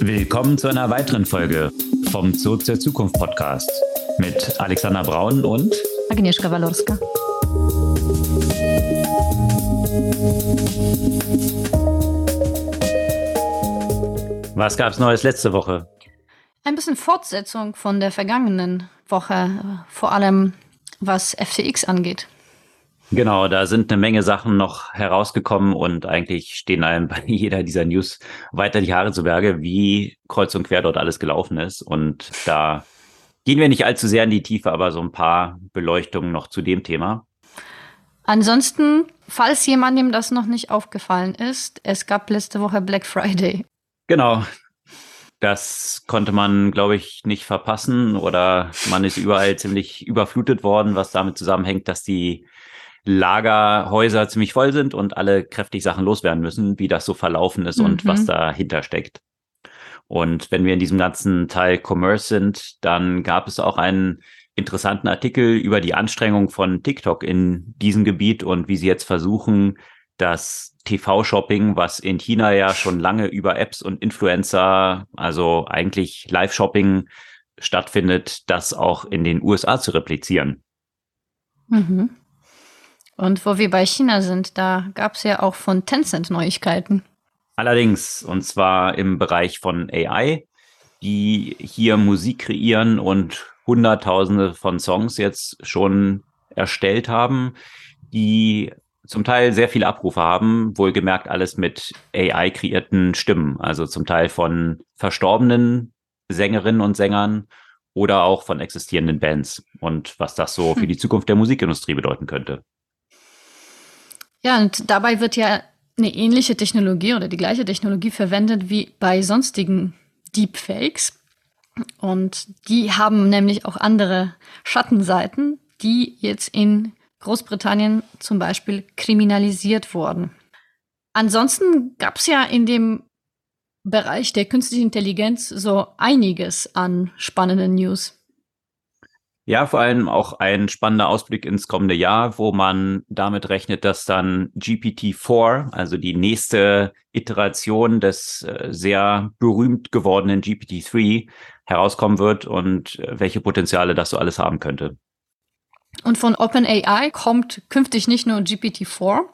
Willkommen zu einer weiteren Folge vom Zoo zur Zukunft Podcast mit Alexander Braun und Agnieszka Walorska. Was gab es Neues letzte Woche? Ein bisschen Fortsetzung von der vergangenen Woche, vor allem was FTX angeht. Genau, da sind eine Menge Sachen noch herausgekommen und eigentlich stehen einem bei jeder dieser News weiter die Haare zu Berge, wie kreuz und quer dort alles gelaufen ist. Und da gehen wir nicht allzu sehr in die Tiefe, aber so ein paar Beleuchtungen noch zu dem Thema. Ansonsten, falls jemandem das noch nicht aufgefallen ist, es gab letzte Woche Black Friday. Genau. Das konnte man, glaube ich, nicht verpassen oder man ist überall ziemlich überflutet worden, was damit zusammenhängt, dass die Lagerhäuser ziemlich voll sind und alle kräftig Sachen loswerden müssen, wie das so verlaufen ist mhm. und was mhm. dahinter steckt. Und wenn wir in diesem ganzen Teil Commerce sind, dann gab es auch einen interessanten Artikel über die Anstrengung von TikTok in diesem Gebiet und wie sie jetzt versuchen, das TV-Shopping, was in China ja schon lange über Apps und Influencer, also eigentlich Live-Shopping stattfindet, das auch in den USA zu replizieren. Mhm. Und wo wir bei China sind, da gab es ja auch von Tencent Neuigkeiten. Allerdings, und zwar im Bereich von AI, die hier Musik kreieren und Hunderttausende von Songs jetzt schon erstellt haben, die zum Teil sehr viele Abrufe haben, wohlgemerkt alles mit AI kreierten Stimmen, also zum Teil von verstorbenen Sängerinnen und Sängern oder auch von existierenden Bands und was das so für hm. die Zukunft der Musikindustrie bedeuten könnte. Ja, und dabei wird ja eine ähnliche Technologie oder die gleiche Technologie verwendet wie bei sonstigen Deepfakes. Und die haben nämlich auch andere Schattenseiten, die jetzt in Großbritannien zum Beispiel kriminalisiert wurden. Ansonsten gab es ja in dem Bereich der künstlichen Intelligenz so einiges an spannenden News. Ja, vor allem auch ein spannender Ausblick ins kommende Jahr, wo man damit rechnet, dass dann GPT-4, also die nächste Iteration des äh, sehr berühmt gewordenen GPT-3, herauskommen wird und äh, welche Potenziale das so alles haben könnte. Und von OpenAI kommt künftig nicht nur GPT-4,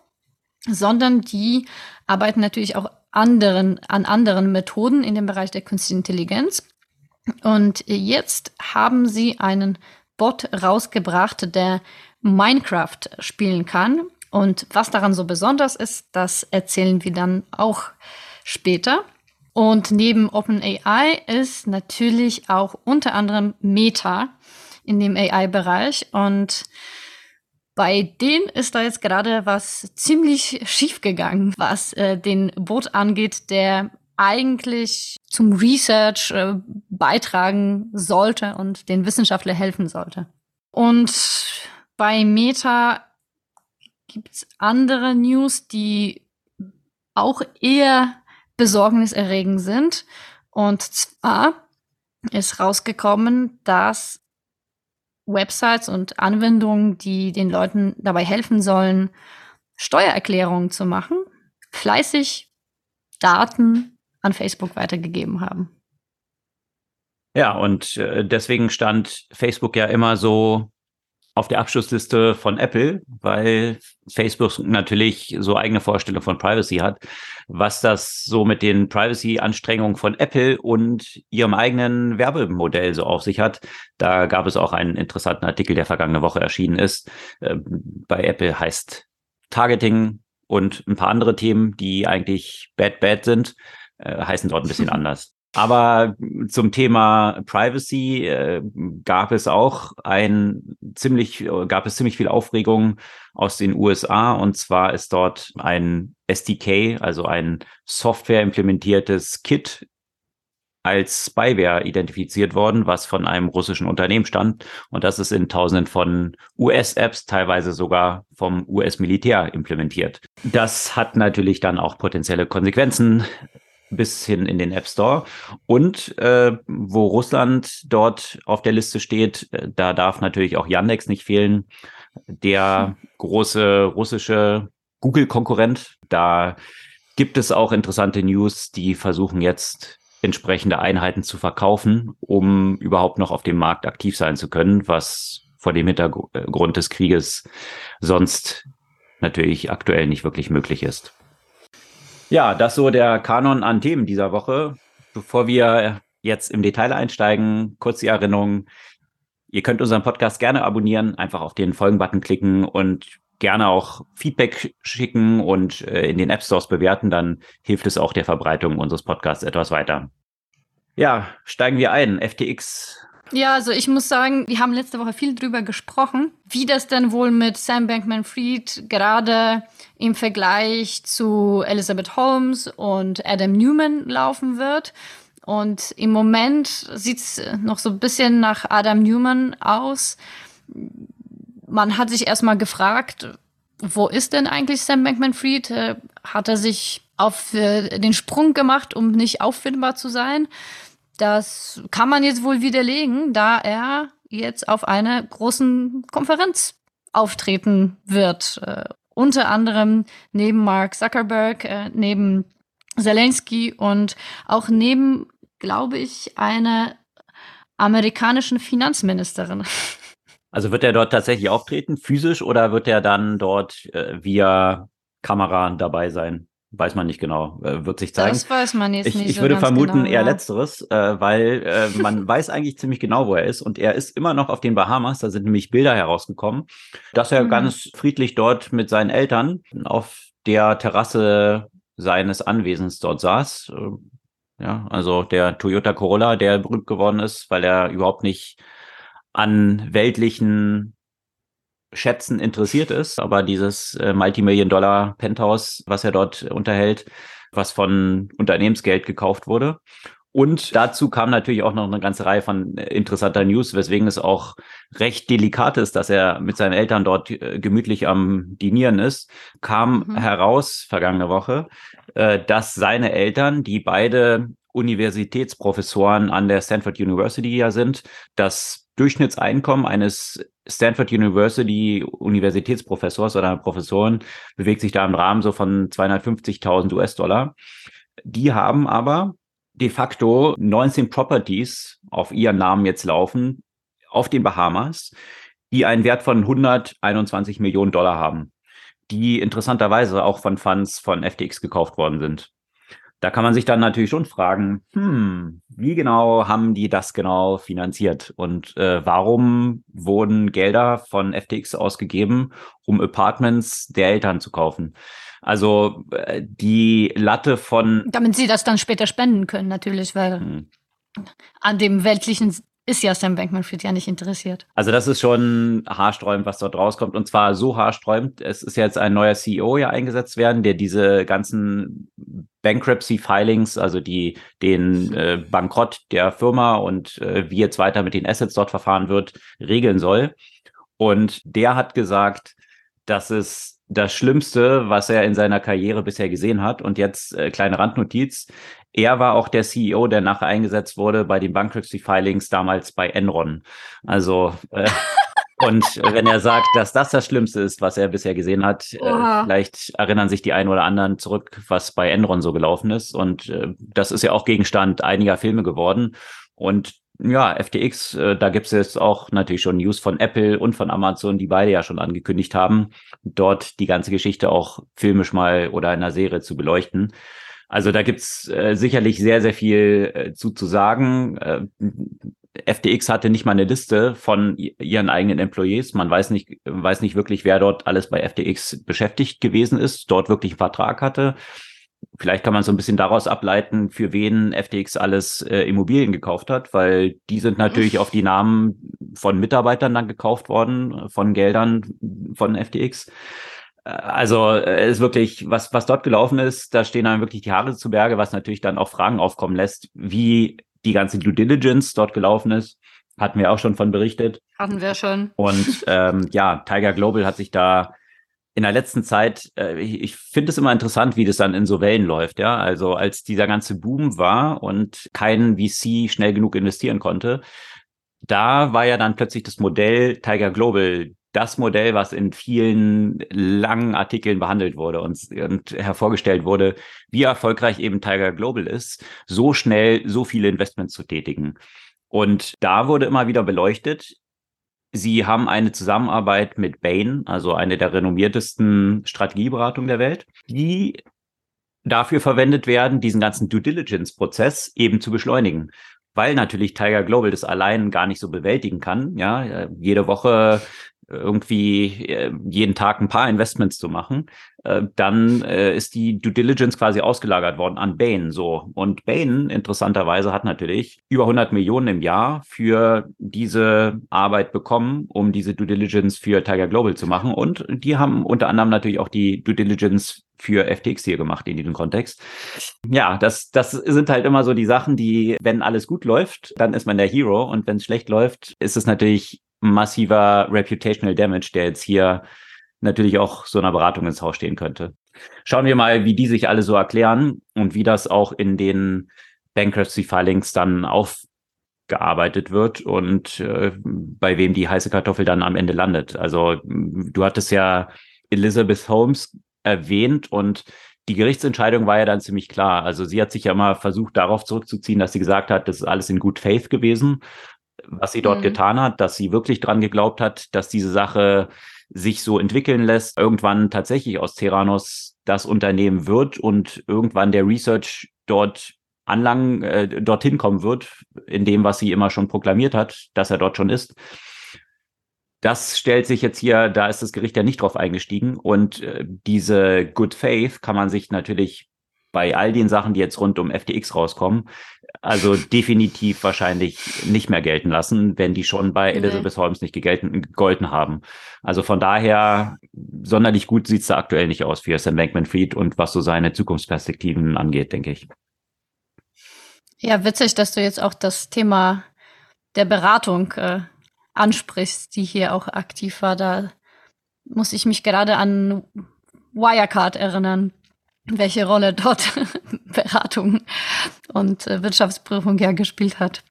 sondern die arbeiten natürlich auch anderen, an anderen Methoden in dem Bereich der künstlichen Intelligenz. Und jetzt haben sie einen Bot rausgebracht, der Minecraft spielen kann. Und was daran so besonders ist, das erzählen wir dann auch später. Und neben OpenAI ist natürlich auch unter anderem Meta in dem AI-Bereich. Und bei denen ist da jetzt gerade was ziemlich schief gegangen, was äh, den Bot angeht, der eigentlich zum Research äh, beitragen sollte und den Wissenschaftler helfen sollte. Und bei Meta gibt's andere News, die auch eher besorgniserregend sind. Und zwar ist rausgekommen, dass Websites und Anwendungen, die den Leuten dabei helfen sollen, Steuererklärungen zu machen, fleißig Daten an Facebook weitergegeben haben. Ja, und äh, deswegen stand Facebook ja immer so auf der Abschlussliste von Apple, weil Facebook natürlich so eigene Vorstellungen von Privacy hat. Was das so mit den Privacy-Anstrengungen von Apple und ihrem eigenen Werbemodell so auf sich hat, da gab es auch einen interessanten Artikel, der vergangene Woche erschienen ist. Äh, bei Apple heißt Targeting und ein paar andere Themen, die eigentlich bad bad sind äh, heißen dort ein bisschen anders. Aber zum Thema Privacy äh, gab es auch ein ziemlich, gab es ziemlich viel Aufregung aus den USA. Und zwar ist dort ein SDK, also ein Software implementiertes Kit als Spyware identifiziert worden, was von einem russischen Unternehmen stammt. Und das ist in tausenden von US-Apps, teilweise sogar vom US-Militär implementiert. Das hat natürlich dann auch potenzielle Konsequenzen bis hin in den App Store. Und äh, wo Russland dort auf der Liste steht, äh, da darf natürlich auch Yandex nicht fehlen. Der große russische Google-Konkurrent. Da gibt es auch interessante News, die versuchen jetzt entsprechende Einheiten zu verkaufen, um überhaupt noch auf dem Markt aktiv sein zu können, was vor dem Hintergrund des Krieges sonst natürlich aktuell nicht wirklich möglich ist. Ja, das so der Kanon an Themen dieser Woche. Bevor wir jetzt im Detail einsteigen, kurz die Erinnerung. Ihr könnt unseren Podcast gerne abonnieren, einfach auf den Folgen-Button klicken und gerne auch Feedback schicken und äh, in den App Stores bewerten, dann hilft es auch der Verbreitung unseres Podcasts etwas weiter. Ja, steigen wir ein. FTX. Ja, also ich muss sagen, wir haben letzte Woche viel drüber gesprochen, wie das denn wohl mit Sam Bankman-Fried gerade im Vergleich zu Elizabeth Holmes und Adam Newman laufen wird. Und im Moment sieht es noch so ein bisschen nach Adam Newman aus. Man hat sich erstmal gefragt, wo ist denn eigentlich Sam Bankman-Fried? Äh, hat er sich auf äh, den Sprung gemacht, um nicht auffindbar zu sein? Das kann man jetzt wohl widerlegen, da er jetzt auf einer großen Konferenz auftreten wird. Äh, unter anderem neben Mark Zuckerberg, äh, neben Zelensky und auch neben, glaube ich, einer amerikanischen Finanzministerin. Also wird er dort tatsächlich auftreten, physisch, oder wird er dann dort äh, via Kamera dabei sein? Weiß man nicht genau, äh, wird sich zeigen. Das weiß man jetzt ich, nicht. Ich so würde vermuten genau, eher ja. letzteres, äh, weil äh, man weiß eigentlich ziemlich genau, wo er ist. Und er ist immer noch auf den Bahamas. Da sind nämlich Bilder herausgekommen, dass er Mhm. ganz friedlich dort mit seinen Eltern auf der Terrasse seines Anwesens dort saß. Äh, Ja, also der Toyota Corolla, der berühmt geworden ist, weil er überhaupt nicht an weltlichen Schätzen interessiert ist, aber dieses äh, Multimillion-Dollar Penthouse, was er dort unterhält, was von Unternehmensgeld gekauft wurde. Und dazu kam natürlich auch noch eine ganze Reihe von äh, interessanter News, weswegen es auch recht delikat ist, dass er mit seinen Eltern dort äh, gemütlich am Dinieren ist, kam Mhm. heraus vergangene Woche, äh, dass seine Eltern, die beide Universitätsprofessoren an der Stanford University ja sind, das Durchschnittseinkommen eines Stanford University Universitätsprofessors oder Professoren bewegt sich da im Rahmen so von 250.000 US-Dollar. Die haben aber de facto 19 Properties auf ihren Namen jetzt laufen auf den Bahamas, die einen Wert von 121 Millionen Dollar haben, die interessanterweise auch von Funds von FTX gekauft worden sind. Da kann man sich dann natürlich schon fragen, hm, wie genau haben die das genau finanziert und äh, warum wurden Gelder von FTX ausgegeben, um Apartments der Eltern zu kaufen? Also äh, die Latte von Damit sie das dann später spenden können, natürlich, weil hm, an dem weltlichen ist ja Sam Bankman-Fried ja nicht interessiert. Also das ist schon haarsträubend, was dort rauskommt. Und zwar so haarsträubend, es ist jetzt ein neuer CEO ja eingesetzt werden, der diese ganzen Bankruptcy-Filings, also die den äh, Bankrott der Firma und äh, wie jetzt weiter mit den Assets dort verfahren wird, regeln soll. Und der hat gesagt, dass es das Schlimmste, was er in seiner Karriere bisher gesehen hat. Und jetzt äh, kleine Randnotiz. Er war auch der CEO, der nachher eingesetzt wurde bei den Bankruptcy Filings damals bei Enron. Also äh, und wenn er sagt, dass das das Schlimmste ist, was er bisher gesehen hat, äh, vielleicht erinnern sich die einen oder anderen zurück, was bei Enron so gelaufen ist. Und äh, das ist ja auch Gegenstand einiger Filme geworden. Und ja, FTX, äh, da gibt es jetzt auch natürlich schon News von Apple und von Amazon, die beide ja schon angekündigt haben, dort die ganze Geschichte auch filmisch mal oder in einer Serie zu beleuchten. Also da gibt's äh, sicherlich sehr, sehr viel äh, zu, zu sagen. Äh, FTX hatte nicht mal eine Liste von ihren eigenen Employees. Man weiß nicht, weiß nicht wirklich, wer dort alles bei FTX beschäftigt gewesen ist, dort wirklich einen Vertrag hatte. Vielleicht kann man so ein bisschen daraus ableiten, für wen FTX alles äh, Immobilien gekauft hat, weil die sind natürlich auf die Namen von Mitarbeitern dann gekauft worden, von Geldern von FTX. Also äh, ist wirklich, was, was dort gelaufen ist, da stehen einem wirklich die Haare zu Berge, was natürlich dann auch Fragen aufkommen lässt, wie die ganze Due Diligence dort gelaufen ist. Hatten wir auch schon von berichtet. Hatten wir schon. Und ähm, ja, Tiger Global hat sich da in der letzten Zeit, äh, ich, ich finde es immer interessant, wie das dann in so Wellen läuft, ja. Also als dieser ganze Boom war und kein VC schnell genug investieren konnte, da war ja dann plötzlich das Modell Tiger Global das Modell, was in vielen langen Artikeln behandelt wurde und, und hervorgestellt wurde, wie erfolgreich eben Tiger Global ist, so schnell so viele Investments zu tätigen. Und da wurde immer wieder beleuchtet, Sie haben eine Zusammenarbeit mit Bain, also eine der renommiertesten Strategieberatungen der Welt, die dafür verwendet werden, diesen ganzen Due Diligence-Prozess eben zu beschleunigen. Weil natürlich Tiger Global das allein gar nicht so bewältigen kann. Ja, jede Woche irgendwie äh, jeden Tag ein paar Investments zu machen, äh, dann äh, ist die Due Diligence quasi ausgelagert worden an Bain. So und Bain interessanterweise hat natürlich über 100 Millionen im Jahr für diese Arbeit bekommen, um diese Due Diligence für Tiger Global zu machen. Und die haben unter anderem natürlich auch die Due Diligence für FTX hier gemacht in diesem Kontext. Ja, das, das sind halt immer so die Sachen, die, wenn alles gut läuft, dann ist man der Hero und wenn es schlecht läuft, ist es natürlich massiver Reputational Damage, der jetzt hier natürlich auch so einer Beratung ins Haus stehen könnte. Schauen wir mal, wie die sich alle so erklären und wie das auch in den Bankruptcy Filings dann aufgearbeitet wird und äh, bei wem die heiße Kartoffel dann am Ende landet. Also du hattest ja Elizabeth Holmes erwähnt und die Gerichtsentscheidung war ja dann ziemlich klar. Also sie hat sich ja mal versucht, darauf zurückzuziehen, dass sie gesagt hat, das ist alles in Good Faith gewesen was sie dort mhm. getan hat, dass sie wirklich dran geglaubt hat, dass diese Sache sich so entwickeln lässt, irgendwann tatsächlich aus Terranos das Unternehmen wird und irgendwann der Research dort anlangen, äh, dorthin kommen wird, in dem, was sie immer schon proklamiert hat, dass er dort schon ist. Das stellt sich jetzt hier, da ist das Gericht ja nicht drauf eingestiegen und äh, diese Good Faith kann man sich natürlich bei all den Sachen, die jetzt rund um FTX rauskommen, also definitiv wahrscheinlich nicht mehr gelten lassen, wenn die schon bei Elizabeth Holmes nicht gegelten, gegolten haben. Also von daher, sonderlich gut sieht's da aktuell nicht aus für Sam Bankman-Fried und was so seine Zukunftsperspektiven angeht, denke ich. Ja, witzig, dass du jetzt auch das Thema der Beratung äh, ansprichst, die hier auch aktiv war. Da muss ich mich gerade an Wirecard erinnern welche Rolle dort Beratung und äh, Wirtschaftsprüfung ja gespielt hat.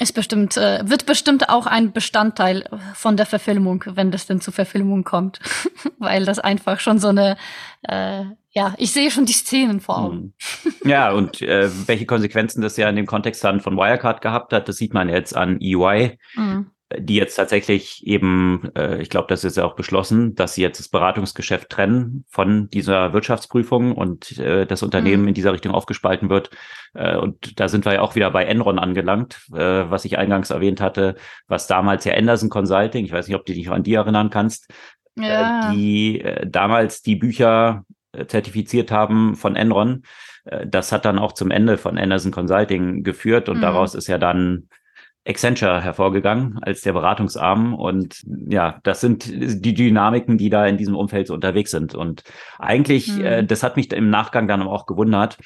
Ist bestimmt, äh, wird bestimmt auch ein Bestandteil von der Verfilmung, wenn das denn zur Verfilmung kommt. Weil das einfach schon so eine, äh, ja, ich sehe schon die Szenen vor Augen. Mhm. Ja, und äh, welche Konsequenzen das ja in dem Kontext dann von Wirecard gehabt hat, das sieht man jetzt an EY. Mhm die jetzt tatsächlich eben, äh, ich glaube, das ist ja auch beschlossen, dass sie jetzt das Beratungsgeschäft trennen von dieser Wirtschaftsprüfung und äh, das Unternehmen mhm. in dieser Richtung aufgespalten wird. Äh, und da sind wir ja auch wieder bei Enron angelangt, äh, was ich eingangs erwähnt hatte, was damals ja Anderson Consulting, ich weiß nicht, ob du dich an die erinnern kannst, äh, ja. äh, die äh, damals die Bücher äh, zertifiziert haben von Enron. Äh, das hat dann auch zum Ende von Anderson Consulting geführt und mhm. daraus ist ja dann Accenture hervorgegangen als der Beratungsarm. Und ja, das sind die Dynamiken, die da in diesem Umfeld so unterwegs sind. Und eigentlich, mhm. äh, das hat mich im Nachgang dann auch gewundert,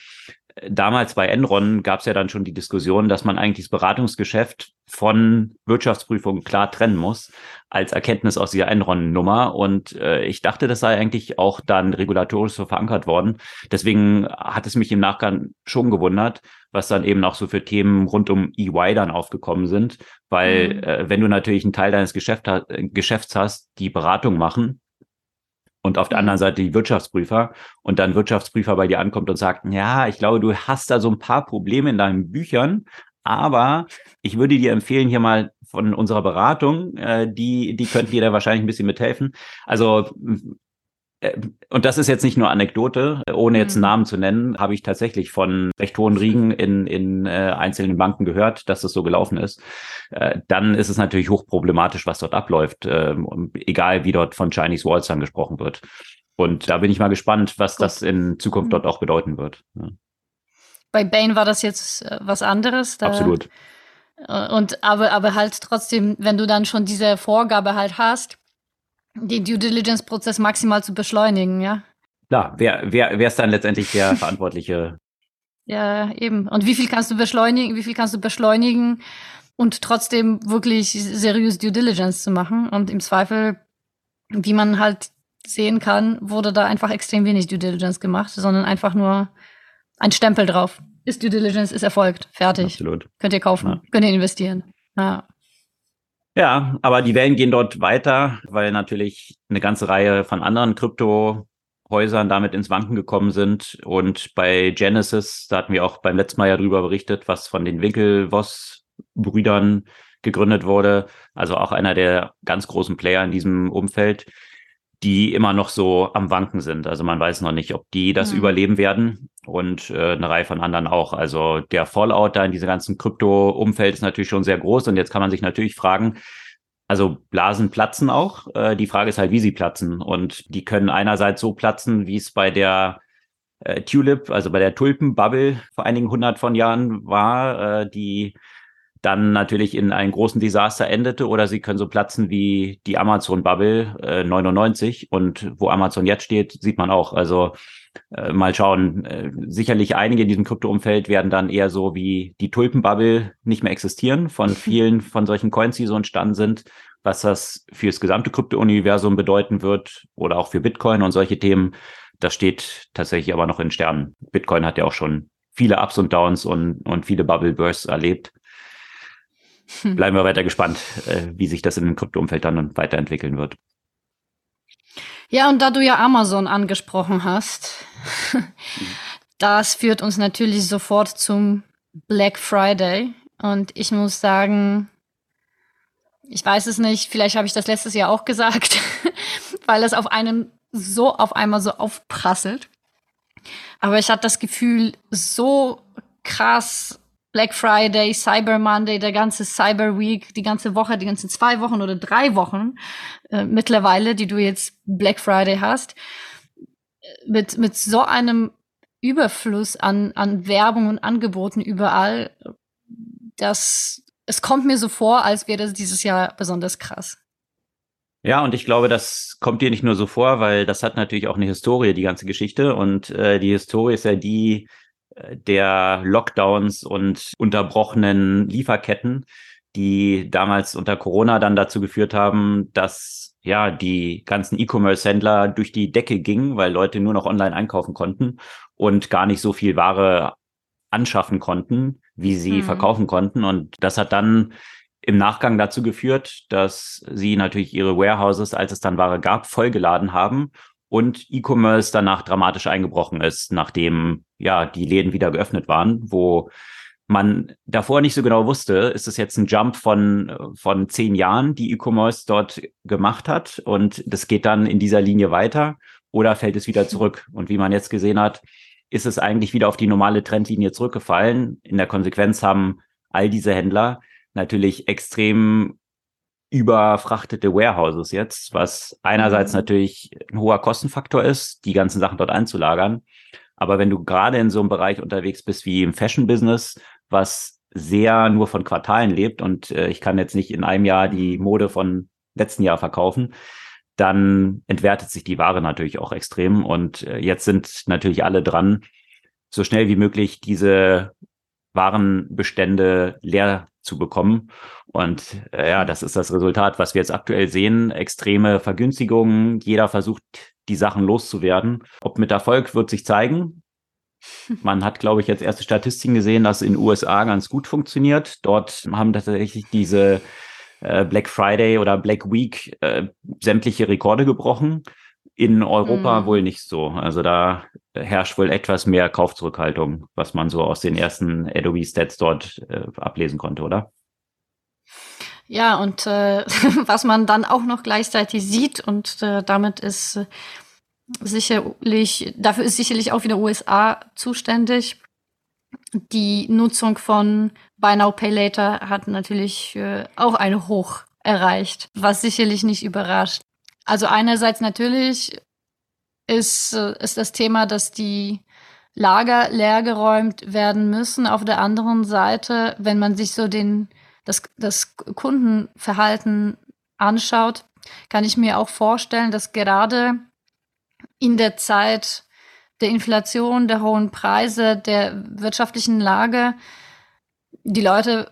damals bei Enron gab es ja dann schon die Diskussion, dass man eigentlich das Beratungsgeschäft von Wirtschaftsprüfung klar trennen muss, als Erkenntnis aus dieser Enron-Nummer. Und äh, ich dachte, das sei eigentlich auch dann regulatorisch so verankert worden. Deswegen hat es mich im Nachgang schon gewundert, was dann eben auch so für Themen rund um EY dann aufgekommen sind. Weil mhm. äh, wenn du natürlich einen Teil deines Geschäft, Geschäfts hast, die Beratung machen, und auf der anderen mhm. Seite die Wirtschaftsprüfer und dann Wirtschaftsprüfer bei dir ankommt und sagt, ja, ich glaube, du hast da so ein paar Probleme in deinen Büchern, aber ich würde dir empfehlen, hier mal von unserer Beratung, äh, die, die könnten dir da wahrscheinlich ein bisschen mithelfen. Also äh, und das ist jetzt nicht nur Anekdote, ohne jetzt einen mhm. Namen zu nennen, habe ich tatsächlich von recht hohen Riegen in, in äh, einzelnen Banken gehört, dass das so gelaufen ist. Äh, dann ist es natürlich hochproblematisch, was dort abläuft, äh, egal wie dort von Chinese Walls dann gesprochen wird. Und da bin ich mal gespannt, was Gut. das in Zukunft mhm. dort auch bedeuten wird. Ja. Bei Bain war das jetzt äh, was anderes. Da, Absolut. Äh, und aber, aber halt trotzdem, wenn du dann schon diese Vorgabe halt hast, den Due Diligence-Prozess maximal zu beschleunigen, ja. Klar, wer, wer, wer ist dann letztendlich der Verantwortliche? ja, eben. Und wie viel kannst du beschleunigen, wie viel kannst du beschleunigen und trotzdem wirklich seriös Due Diligence zu machen? Und im Zweifel, wie man halt sehen kann, wurde da einfach extrem wenig Due Diligence gemacht, sondern einfach nur ein Stempel drauf. Ist Due Diligence, ist erfolgt. Fertig. Absolut. Könnt ihr kaufen, ja. könnt ihr investieren. Ja. Ja, aber die Wellen gehen dort weiter, weil natürlich eine ganze Reihe von anderen Kryptohäusern damit ins Wanken gekommen sind. Und bei Genesis, da hatten wir auch beim letzten Mal ja drüber berichtet, was von den Winkelvoss-Brüdern gegründet wurde. Also auch einer der ganz großen Player in diesem Umfeld die immer noch so am Wanken sind. Also man weiß noch nicht, ob die das mhm. überleben werden und äh, eine Reihe von anderen auch. Also der Fallout da in diesem ganzen Krypto-Umfeld ist natürlich schon sehr groß und jetzt kann man sich natürlich fragen, also Blasen platzen auch. Äh, die Frage ist halt, wie sie platzen. Und die können einerseits so platzen, wie es bei der äh, Tulip, also bei der Tulpenbubble vor einigen hundert von Jahren war, äh, die dann natürlich in einem großen Desaster endete oder sie können so platzen wie die Amazon-Bubble äh, 99 und wo Amazon jetzt steht, sieht man auch. Also äh, mal schauen. Äh, sicherlich einige in diesem Krypto-Umfeld werden dann eher so wie die Tulpen-Bubble nicht mehr existieren von vielen von solchen Coins, die so entstanden sind. Was das für das gesamte Krypto-Universum bedeuten wird oder auch für Bitcoin und solche Themen, das steht tatsächlich aber noch in Sternen. Bitcoin hat ja auch schon viele Ups und Downs und, und viele Bubble Bursts erlebt. Bleiben wir weiter gespannt, äh, wie sich das in dem Kryptoumfeld dann weiterentwickeln wird. Ja, und da du ja Amazon angesprochen hast, das führt uns natürlich sofort zum Black Friday. Und ich muss sagen, ich weiß es nicht, vielleicht habe ich das letztes Jahr auch gesagt, weil es auf einen so auf einmal so aufprasselt. Aber ich hatte das Gefühl, so krass Black Friday, Cyber Monday, der ganze Cyber Week, die ganze Woche, die ganzen zwei Wochen oder drei Wochen äh, mittlerweile, die du jetzt Black Friday hast, mit, mit so einem Überfluss an, an Werbung und Angeboten überall, dass es kommt mir so vor, als wäre das dieses Jahr besonders krass. Ja, und ich glaube, das kommt dir nicht nur so vor, weil das hat natürlich auch eine Historie, die ganze Geschichte. Und äh, die Historie ist ja die, der Lockdowns und unterbrochenen Lieferketten, die damals unter Corona dann dazu geführt haben, dass ja die ganzen E-Commerce-Händler durch die Decke gingen, weil Leute nur noch online einkaufen konnten und gar nicht so viel Ware anschaffen konnten, wie sie mhm. verkaufen konnten. Und das hat dann im Nachgang dazu geführt, dass sie natürlich ihre Warehouses, als es dann Ware gab, vollgeladen haben und E-Commerce danach dramatisch eingebrochen ist, nachdem ja die Läden wieder geöffnet waren, wo man davor nicht so genau wusste, ist es jetzt ein Jump von, von zehn Jahren, die E-Commerce dort gemacht hat und das geht dann in dieser Linie weiter oder fällt es wieder zurück? Und wie man jetzt gesehen hat, ist es eigentlich wieder auf die normale Trendlinie zurückgefallen. In der Konsequenz haben all diese Händler natürlich extrem überfrachtete Warehouses jetzt, was einerseits mhm. natürlich ein hoher Kostenfaktor ist, die ganzen Sachen dort einzulagern. Aber wenn du gerade in so einem Bereich unterwegs bist wie im Fashion-Business, was sehr nur von Quartalen lebt und äh, ich kann jetzt nicht in einem Jahr die Mode von letzten Jahr verkaufen, dann entwertet sich die Ware natürlich auch extrem. Und äh, jetzt sind natürlich alle dran, so schnell wie möglich diese Warenbestände leer zu bekommen. Und äh, ja, das ist das Resultat, was wir jetzt aktuell sehen. Extreme Vergünstigungen. Jeder versucht, die Sachen loszuwerden. Ob mit Erfolg wird sich zeigen. Man hat, glaube ich, jetzt erste Statistiken gesehen, dass in den USA ganz gut funktioniert. Dort haben tatsächlich diese äh, Black Friday oder Black Week äh, sämtliche Rekorde gebrochen. In Europa mhm. wohl nicht so. Also da herrscht wohl etwas mehr Kaufzurückhaltung, was man so aus den ersten Adobe Stats dort äh, ablesen konnte, oder? Ja, und äh, was man dann auch noch gleichzeitig sieht, und äh, damit ist äh, sicherlich, dafür ist sicherlich auch wieder USA zuständig. Die Nutzung von Buy Now Pay Later hat natürlich äh, auch eine Hoch erreicht, was sicherlich nicht überrascht. Also einerseits natürlich ist, äh, ist das Thema, dass die Lager leergeräumt werden müssen. Auf der anderen Seite, wenn man sich so den, das, das Kundenverhalten anschaut, kann ich mir auch vorstellen, dass gerade in der Zeit der Inflation, der hohen Preise, der wirtschaftlichen Lage die Leute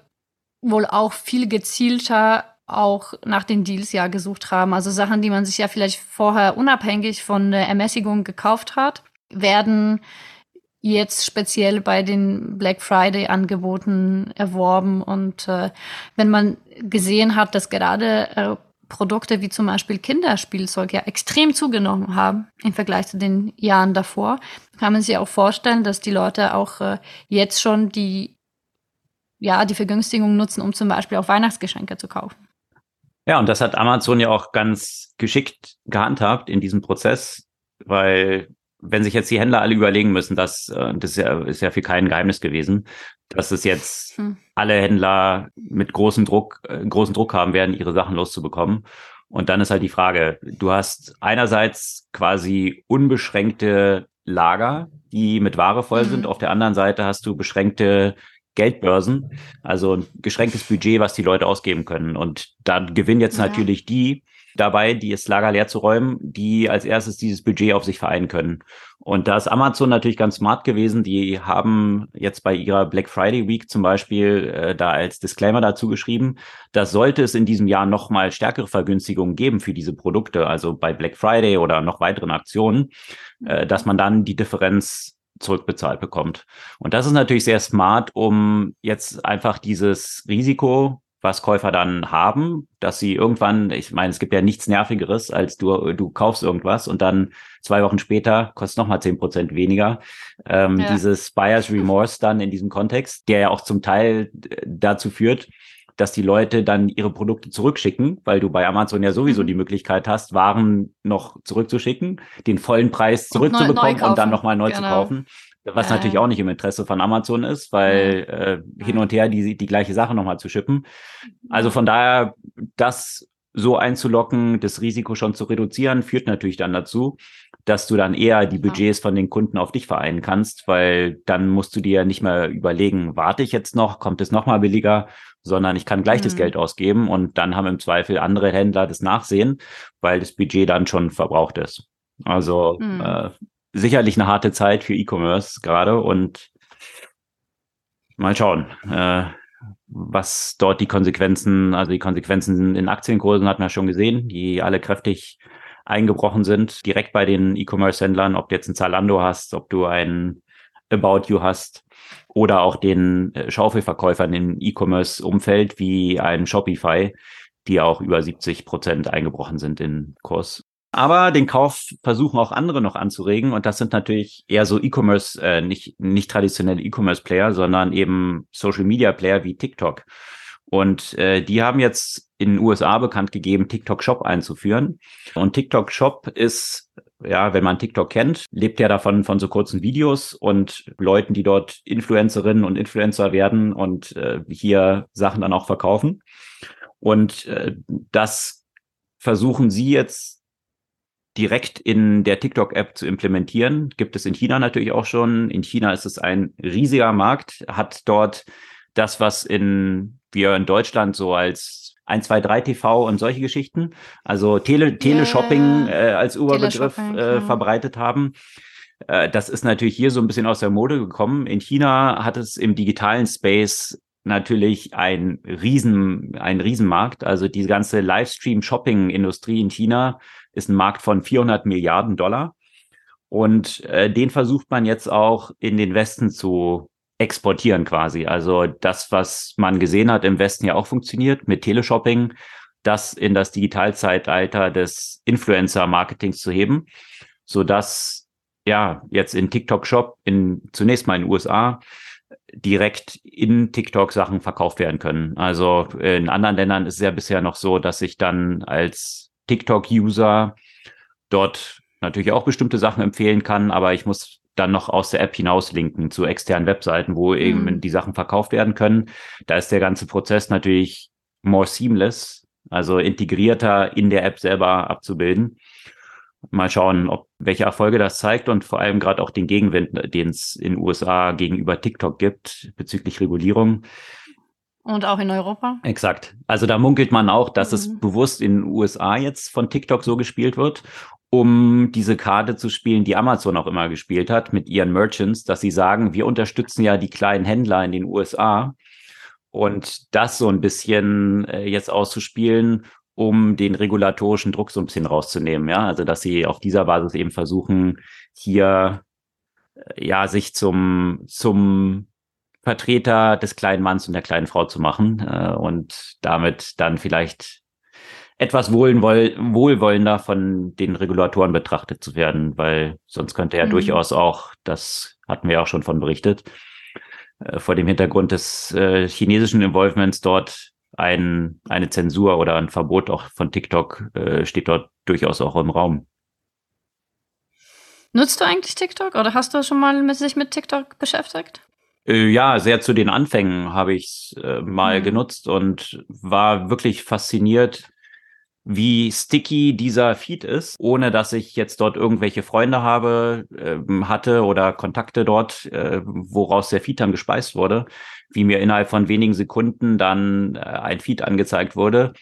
wohl auch viel gezielter auch nach den Deals ja gesucht haben. Also Sachen, die man sich ja vielleicht vorher unabhängig von der Ermäßigung gekauft hat, werden jetzt speziell bei den Black Friday Angeboten erworben. Und äh, wenn man gesehen hat, dass gerade äh, Produkte wie zum Beispiel Kinderspielzeug ja extrem zugenommen haben im Vergleich zu den Jahren davor, kann man sich auch vorstellen, dass die Leute auch äh, jetzt schon die, ja, die Vergünstigung nutzen, um zum Beispiel auch Weihnachtsgeschenke zu kaufen. Ja, und das hat Amazon ja auch ganz geschickt gehandhabt in diesem Prozess, weil wenn sich jetzt die Händler alle überlegen müssen, dass äh, das ist ja, ist ja für kein Geheimnis gewesen, dass es jetzt hm. alle Händler mit großem Druck, äh, großen Druck haben werden, ihre Sachen loszubekommen. Und dann ist halt die Frage, du hast einerseits quasi unbeschränkte Lager, die mit Ware voll mhm. sind. Auf der anderen Seite hast du beschränkte Geldbörsen, also ein geschränktes Budget, was die Leute ausgeben können. Und da gewinnen jetzt ja. natürlich die, dabei, die das Lager leer zu räumen, die als erstes dieses Budget auf sich vereinen können. Und da ist Amazon natürlich ganz smart gewesen. Die haben jetzt bei ihrer Black Friday Week zum Beispiel äh, da als Disclaimer dazu geschrieben, dass sollte es in diesem Jahr noch mal stärkere Vergünstigungen geben für diese Produkte, also bei Black Friday oder noch weiteren Aktionen, äh, dass man dann die Differenz zurückbezahlt bekommt. Und das ist natürlich sehr smart, um jetzt einfach dieses Risiko was Käufer dann haben, dass sie irgendwann, ich meine, es gibt ja nichts Nervigeres, als du, du kaufst irgendwas und dann zwei Wochen später kostet nochmal zehn Prozent weniger. Ähm, ja. Dieses Buyer's Remorse dann in diesem Kontext, der ja auch zum Teil dazu führt, dass die Leute dann ihre Produkte zurückschicken, weil du bei Amazon ja sowieso mhm. die Möglichkeit hast, Waren noch zurückzuschicken, den vollen Preis zurückzubekommen und, neu, und dann nochmal neu genau. zu kaufen. Was äh. natürlich auch nicht im Interesse von Amazon ist, weil äh, hin und her die, die gleiche Sache nochmal zu schippen. Also von daher, das so einzulocken, das Risiko schon zu reduzieren, führt natürlich dann dazu, dass du dann eher die Budgets von den Kunden auf dich vereinen kannst, weil dann musst du dir nicht mehr überlegen, warte ich jetzt noch, kommt es nochmal billiger, sondern ich kann gleich mhm. das Geld ausgeben und dann haben im Zweifel andere Händler das Nachsehen, weil das Budget dann schon verbraucht ist. Also mhm. äh, sicherlich eine harte Zeit für E-Commerce gerade und mal schauen, äh, was dort die Konsequenzen, also die Konsequenzen in Aktienkursen hatten wir schon gesehen, die alle kräftig eingebrochen sind, direkt bei den E-Commerce-Händlern, ob du jetzt ein Zalando hast, ob du ein About You hast oder auch den äh, Schaufelverkäufern im E-Commerce-Umfeld wie ein Shopify, die auch über 70 Prozent eingebrochen sind in Kurs. Aber den Kauf versuchen auch andere noch anzuregen und das sind natürlich eher so E-Commerce, äh, nicht, nicht traditionelle E-Commerce-Player, sondern eben Social-Media-Player wie TikTok. Und äh, die haben jetzt in den USA bekannt gegeben, TikTok Shop einzuführen. Und TikTok Shop ist, ja, wenn man TikTok kennt, lebt ja davon von so kurzen Videos und Leuten, die dort Influencerinnen und Influencer werden und äh, hier Sachen dann auch verkaufen. Und äh, das versuchen sie jetzt direkt in der TikTok-App zu implementieren. Gibt es in China natürlich auch schon. In China ist es ein riesiger Markt, hat dort das, was in wir in Deutschland so als 1, 2, 3 TV und solche Geschichten, also Tele Teleshopping äh, als Überbegriff äh, verbreitet haben. Äh, das ist natürlich hier so ein bisschen aus der Mode gekommen. In China hat es im digitalen Space natürlich ein Riesen, ein Riesenmarkt. Also die ganze Livestream-Shopping-Industrie in China ist ein Markt von 400 Milliarden Dollar. Und äh, den versucht man jetzt auch in den Westen zu exportieren quasi. Also das, was man gesehen hat im Westen ja auch funktioniert mit Teleshopping, das in das Digitalzeitalter des Influencer-Marketings zu heben, so dass ja jetzt in TikTok Shop in zunächst mal in den USA direkt in TikTok Sachen verkauft werden können. Also in anderen Ländern ist es ja bisher noch so, dass ich dann als TikTok-User dort natürlich auch bestimmte Sachen empfehlen kann, aber ich muss dann noch aus der App hinaus linken zu externen Webseiten, wo mhm. eben die Sachen verkauft werden können. Da ist der ganze Prozess natürlich more seamless, also integrierter in der App selber abzubilden. Mal schauen, ob welche Erfolge das zeigt und vor allem gerade auch den Gegenwind, den es in den USA gegenüber TikTok gibt bezüglich Regulierung. Und auch in Europa? Exakt. Also da munkelt man auch, dass mhm. es bewusst in den USA jetzt von TikTok so gespielt wird, um diese Karte zu spielen, die Amazon auch immer gespielt hat mit ihren Merchants, dass sie sagen, wir unterstützen ja die kleinen Händler in den USA und das so ein bisschen äh, jetzt auszuspielen, um den regulatorischen Druck so ein bisschen rauszunehmen. Ja, also dass sie auf dieser Basis eben versuchen, hier ja, sich zum, zum Vertreter des kleinen Manns und der kleinen Frau zu machen äh, und damit dann vielleicht etwas wohlwoll wohlwollender von den Regulatoren betrachtet zu werden, weil sonst könnte ja mhm. durchaus auch, das hatten wir auch schon von berichtet, äh, vor dem Hintergrund des äh, chinesischen Involvements dort ein, eine Zensur oder ein Verbot auch von TikTok äh, steht dort durchaus auch im Raum. Nutzt du eigentlich TikTok oder hast du schon mal mit sich mit TikTok beschäftigt? Äh, ja, sehr zu den Anfängen habe ich es äh, mal mhm. genutzt und war wirklich fasziniert, wie sticky dieser Feed ist, ohne dass ich jetzt dort irgendwelche Freunde habe, äh, hatte oder Kontakte dort, äh, woraus der Feed dann gespeist wurde, wie mir innerhalb von wenigen Sekunden dann äh, ein Feed angezeigt wurde,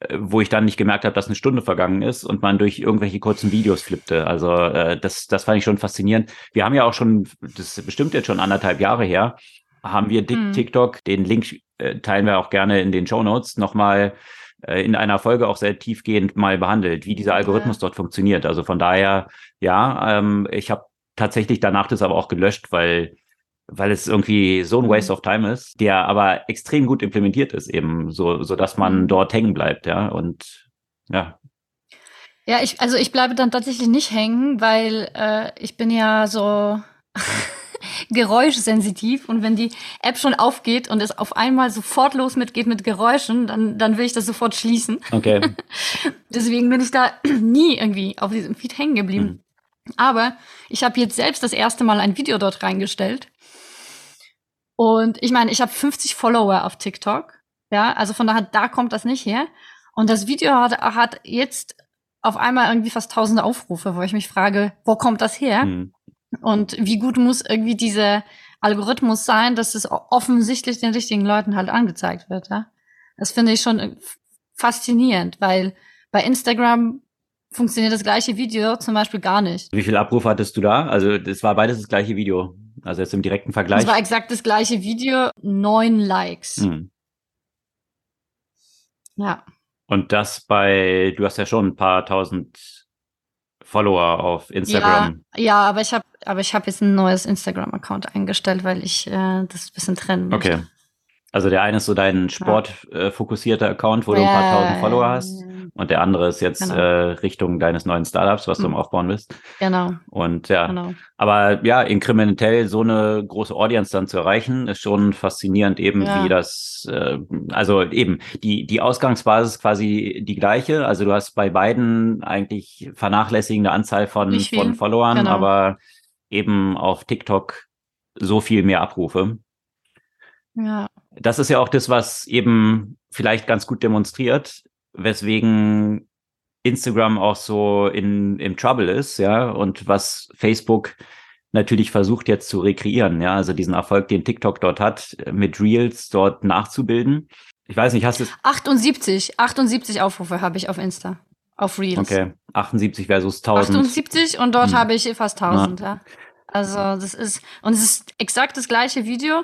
äh, wo ich dann nicht gemerkt habe, dass eine Stunde vergangen ist und man durch irgendwelche kurzen Videos flippte. Also äh, das, das fand ich schon faszinierend. Wir haben ja auch schon, das ist bestimmt jetzt schon anderthalb Jahre her, haben wir hm. TikTok, den Link äh, teilen wir auch gerne in den Show Notes, nochmal äh, in einer Folge auch sehr tiefgehend mal behandelt, wie dieser Algorithmus ja. dort funktioniert. Also von daher, ja, ähm, ich habe tatsächlich danach das aber auch gelöscht, weil weil es irgendwie so ein Waste mhm. of Time ist, der aber extrem gut implementiert ist, eben so, so dass man mhm. dort hängen bleibt, ja. Und ja. Ja, ich, also ich bleibe dann tatsächlich nicht hängen, weil äh, ich bin ja so geräuschsensitiv und wenn die App schon aufgeht und es auf einmal sofort los mitgeht mit Geräuschen, dann, dann will ich das sofort schließen. Okay. Deswegen bin ich da nie irgendwie auf diesem Feed hängen geblieben. Mhm. Aber ich habe jetzt selbst das erste Mal ein Video dort reingestellt. Und ich meine, ich habe 50 Follower auf TikTok. Ja, also von daher, da kommt das nicht her. Und das Video hat, hat jetzt auf einmal irgendwie fast tausende Aufrufe, wo ich mich frage, wo kommt das her? Mhm. Und wie gut muss irgendwie dieser Algorithmus sein, dass es offensichtlich den richtigen Leuten halt angezeigt wird, ja? Das finde ich schon äh, faszinierend, weil bei Instagram funktioniert das gleiche Video zum Beispiel gar nicht. Wie viel Abruf hattest du da? Also das war beides das gleiche Video. Also jetzt im direkten Vergleich. Das war exakt das gleiche Video, neun Likes. Hm. Ja. Und das bei, du hast ja schon ein paar tausend Follower auf Instagram. Ja, ja aber ich habe aber ich habe jetzt ein neues Instagram-Account eingestellt, weil ich äh, das ein bisschen trennen möchte. Okay. Also der eine ist so dein sportfokussierter äh, Account, wo du ein paar tausend Follower hast. Und der andere ist jetzt genau. äh, Richtung deines neuen Startups, was du am mhm. Aufbauen bist. Genau. Und ja, genau. aber ja, inkrementell so eine große Audience dann zu erreichen, ist schon faszinierend eben, ja. wie das, äh, also eben, die, die Ausgangsbasis quasi die gleiche. Also du hast bei beiden eigentlich vernachlässigende Anzahl von, von Followern, genau. aber eben auf TikTok so viel mehr Abrufe. Ja. Das ist ja auch das, was eben vielleicht ganz gut demonstriert, weswegen Instagram auch so in, im Trouble ist, ja, und was Facebook natürlich versucht jetzt zu rekreieren, ja, also diesen Erfolg, den TikTok dort hat, mit Reels dort nachzubilden. Ich weiß nicht, hast du es? 78, 78 Aufrufe habe ich auf Insta, auf Reels. Okay, 78 versus 1000. 78 und dort hm. habe ich fast 1000, ja. ja. Also das ist, und es ist exakt das gleiche Video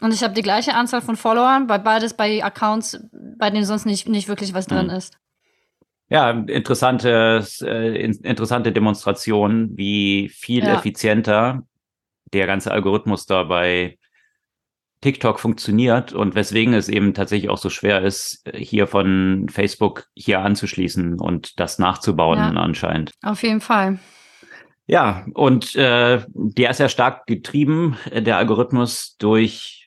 und ich habe die gleiche Anzahl von Followern, bei beides bei Accounts, bei denen sonst nicht, nicht wirklich was drin mhm. ist. Ja, interessante, äh, interessante Demonstration, wie viel ja. effizienter der ganze Algorithmus da bei TikTok funktioniert und weswegen es eben tatsächlich auch so schwer ist, hier von Facebook hier anzuschließen und das nachzubauen ja. anscheinend. Auf jeden Fall. Ja, und äh, der ist ja stark getrieben, der Algorithmus, durch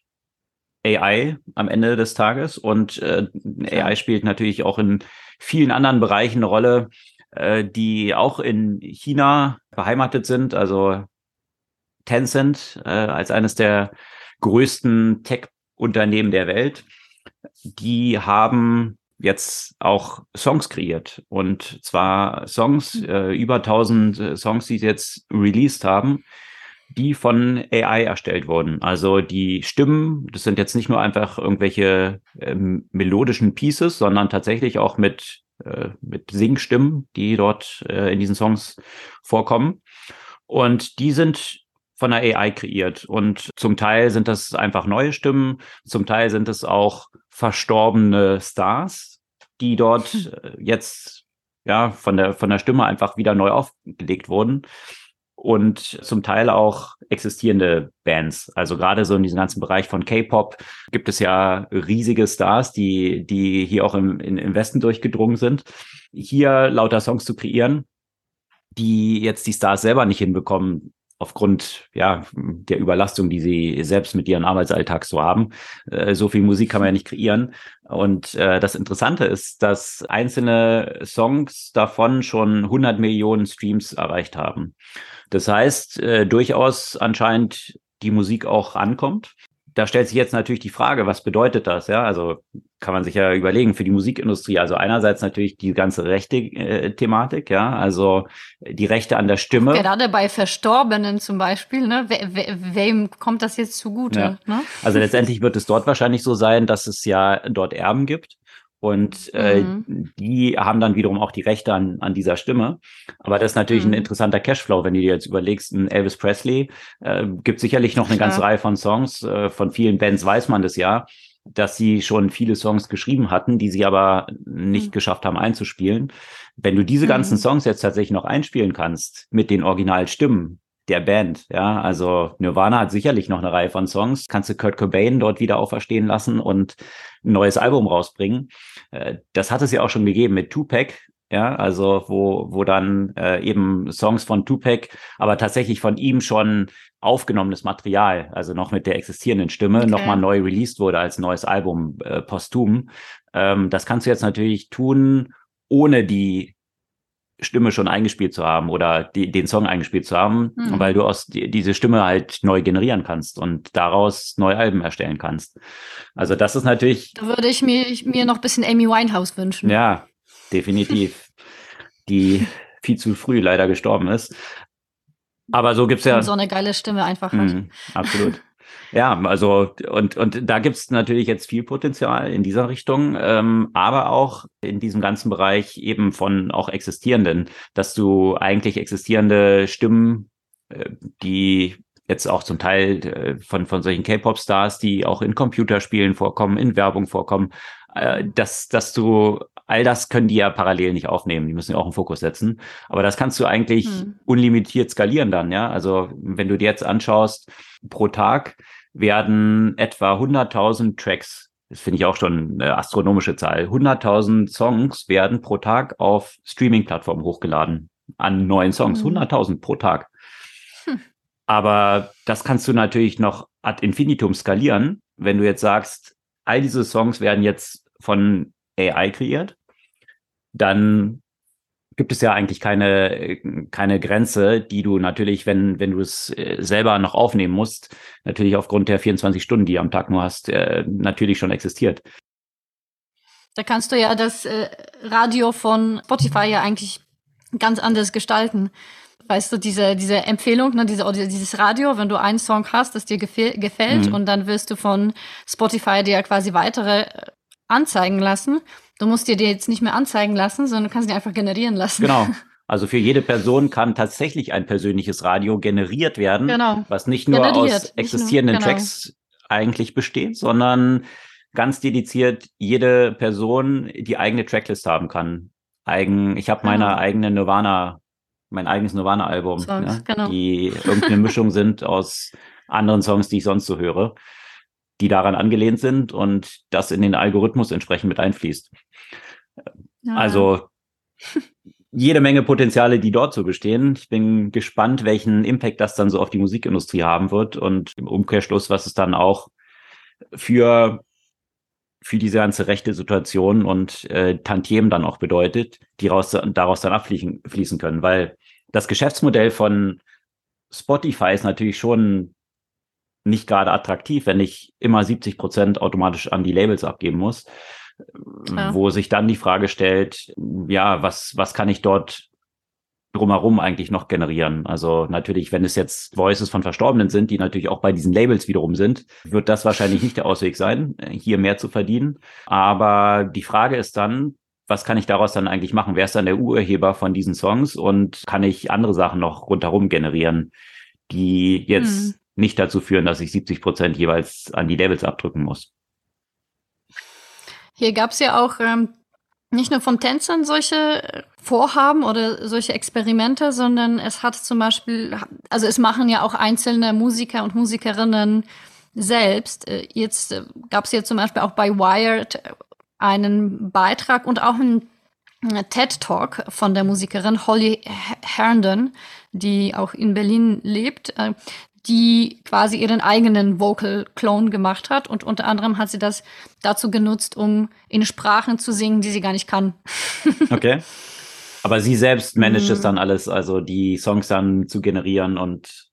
AI am Ende des Tages. Und äh, AI spielt natürlich auch in vielen anderen Bereichen eine Rolle, äh, die auch in China beheimatet sind. Also Tencent äh, als eines der größten Tech-Unternehmen der Welt. Die haben jetzt auch Songs kreiert und zwar Songs, hm. äh, über 1000 Songs, die sie jetzt released haben, die von AI erstellt wurden. Also die Stimmen, das sind jetzt nicht nur einfach irgendwelche ähm, melodischen Pieces, sondern tatsächlich auch mit, äh, mit Singstimmen, die dort äh, in diesen Songs vorkommen. Und die sind von der AI kreiert. Und zum Teil sind das einfach neue Stimmen, zum Teil sind es auch verstorbene Stars, die dort äh, jetzt ja von der von der Stimme einfach wieder neu aufgelegt wurden. Und zum Teil auch existierende Bands. Also gerade so in diesem ganzen Bereich von K-Pop gibt es ja riesige Stars, die, die hier auch im, im Westen durchgedrungen sind. Hier lauter Songs zu kreieren, die jetzt die Stars selber nicht hinbekommen, aufgrund ja der Überlastung, die sie selbst mit ihrem Arbeitsalltag so haben. Äh, so viel Musik kann man ja nicht kreieren. Und äh, das Interessante ist, dass einzelne Songs davon schon 100 Millionen Streams erreicht haben. Das heißt, äh, durchaus anscheinend die Musik auch ankommt da stellt sich jetzt natürlich die Frage, was bedeutet das? Ja, also kann man sich ja überlegen für die Musikindustrie. Also einerseits natürlich die ganze rechte äh, Thematik, ja, also die Rechte an der Stimme. Gerade bei Verstorbenen zum Beispiel, ne? We we wem kommt das jetzt zugute? Ja. Ne? Also letztendlich wird es dort wahrscheinlich so sein, dass es ja dort Erben gibt und äh, mhm. die haben dann wiederum auch die Rechte an, an dieser Stimme. Aber das ist natürlich mhm. ein interessanter Cashflow, wenn du dir jetzt überlegst, ein Elvis Presley äh, gibt sicherlich noch eine ganze Reihe von Songs. Äh, von vielen Bands weiß man das ja, dass sie schon viele Songs geschrieben hatten, die sie aber nicht mhm. geschafft haben einzuspielen. Wenn du diese ganzen mhm. Songs jetzt tatsächlich noch einspielen kannst mit den Originalstimmen, der Band. Ja, also Nirvana hat sicherlich noch eine Reihe von Songs. Kannst du Kurt Cobain dort wieder auferstehen lassen und ein neues Album rausbringen. Äh, das hat es ja auch schon gegeben mit Tupac. Ja, also wo, wo dann äh, eben Songs von Tupac, aber tatsächlich von ihm schon aufgenommenes Material, also noch mit der existierenden Stimme, okay. nochmal neu released wurde als neues Album äh, posthum. Ähm, das kannst du jetzt natürlich tun, ohne die Stimme schon eingespielt zu haben oder die, den Song eingespielt zu haben, mhm. weil du aus die, diese Stimme halt neu generieren kannst und daraus neue Alben erstellen kannst. Also das ist natürlich. Da würde ich mir, ich, mir noch ein bisschen Amy Winehouse wünschen. Ja, definitiv. die viel zu früh leider gestorben ist. Aber so gibt's ja. Und so eine geile Stimme einfach hat. Mhm, absolut. Ja, also und, und da gibt's natürlich jetzt viel Potenzial in dieser Richtung, ähm, aber auch in diesem ganzen Bereich eben von auch existierenden, dass du eigentlich existierende Stimmen, äh, die jetzt auch zum Teil äh, von, von solchen K-Pop-Stars, die auch in Computerspielen vorkommen, in Werbung vorkommen, äh, dass, dass du all das können die ja parallel nicht aufnehmen. Die müssen ja auch einen Fokus setzen. Aber das kannst du eigentlich hm. unlimitiert skalieren dann, ja. Also wenn du dir jetzt anschaust, pro Tag werden etwa 100.000 Tracks, das finde ich auch schon eine astronomische Zahl, 100.000 Songs werden pro Tag auf Streaming-Plattformen hochgeladen an neuen Songs, mhm. 100.000 pro Tag. Hm. Aber das kannst du natürlich noch ad infinitum skalieren, wenn du jetzt sagst, all diese Songs werden jetzt von AI kreiert, dann gibt es ja eigentlich keine, keine Grenze, die du natürlich, wenn, wenn du es äh, selber noch aufnehmen musst, natürlich aufgrund der 24 Stunden, die du am Tag nur hast, äh, natürlich schon existiert. Da kannst du ja das äh, Radio von Spotify ja eigentlich ganz anders gestalten. Weißt du, diese, diese Empfehlung, ne, diese, dieses Radio, wenn du einen Song hast, das dir gefällt, mhm. und dann wirst du von Spotify dir quasi weitere anzeigen lassen. Du musst dir die jetzt nicht mehr anzeigen lassen, sondern du kannst die einfach generieren lassen. Genau. Also für jede Person kann tatsächlich ein persönliches Radio generiert werden, genau. was nicht nur generiert. aus existierenden nur, genau. Tracks eigentlich besteht, sondern ganz dediziert jede Person die eigene Tracklist haben kann. Eigen, ich habe meine genau. eigene Nirvana, mein eigenes Nirvana-Album, ja, genau. die irgendeine Mischung sind aus anderen Songs, die ich sonst so höre, die daran angelehnt sind und das in den Algorithmus entsprechend mit einfließt. Ja. Also jede Menge Potenziale, die dort so bestehen. Ich bin gespannt, welchen Impact das dann so auf die Musikindustrie haben wird und im Umkehrschluss, was es dann auch für für diese ganze rechte Situation und äh, Tantiemen dann auch bedeutet, die raus, daraus dann abfließen fließen können. Weil das Geschäftsmodell von Spotify ist natürlich schon nicht gerade attraktiv, wenn ich immer 70 Prozent automatisch an die Labels abgeben muss. Klar. wo sich dann die Frage stellt, ja, was, was kann ich dort drumherum eigentlich noch generieren? Also natürlich, wenn es jetzt Voices von Verstorbenen sind, die natürlich auch bei diesen Labels wiederum sind, wird das wahrscheinlich nicht der Ausweg sein, hier mehr zu verdienen. Aber die Frage ist dann, was kann ich daraus dann eigentlich machen? Wer ist dann der Urheber von diesen Songs und kann ich andere Sachen noch rundherum generieren, die jetzt hm. Nicht dazu führen, dass ich 70 Prozent jeweils an die Labels abdrücken muss? Hier gab es ja auch ähm, nicht nur von Tänzern solche Vorhaben oder solche Experimente, sondern es hat zum Beispiel, also es machen ja auch einzelne Musiker und Musikerinnen selbst. Äh, jetzt äh, gab es ja zum Beispiel auch bei Wired einen Beitrag und auch einen TED Talk von der Musikerin Holly Herndon, die auch in Berlin lebt, äh, die quasi ihren eigenen Vocal Clone gemacht hat und unter anderem hat sie das dazu genutzt, um in Sprachen zu singen, die sie gar nicht kann. okay. Aber sie selbst managt es mhm. dann alles, also die Songs dann zu generieren und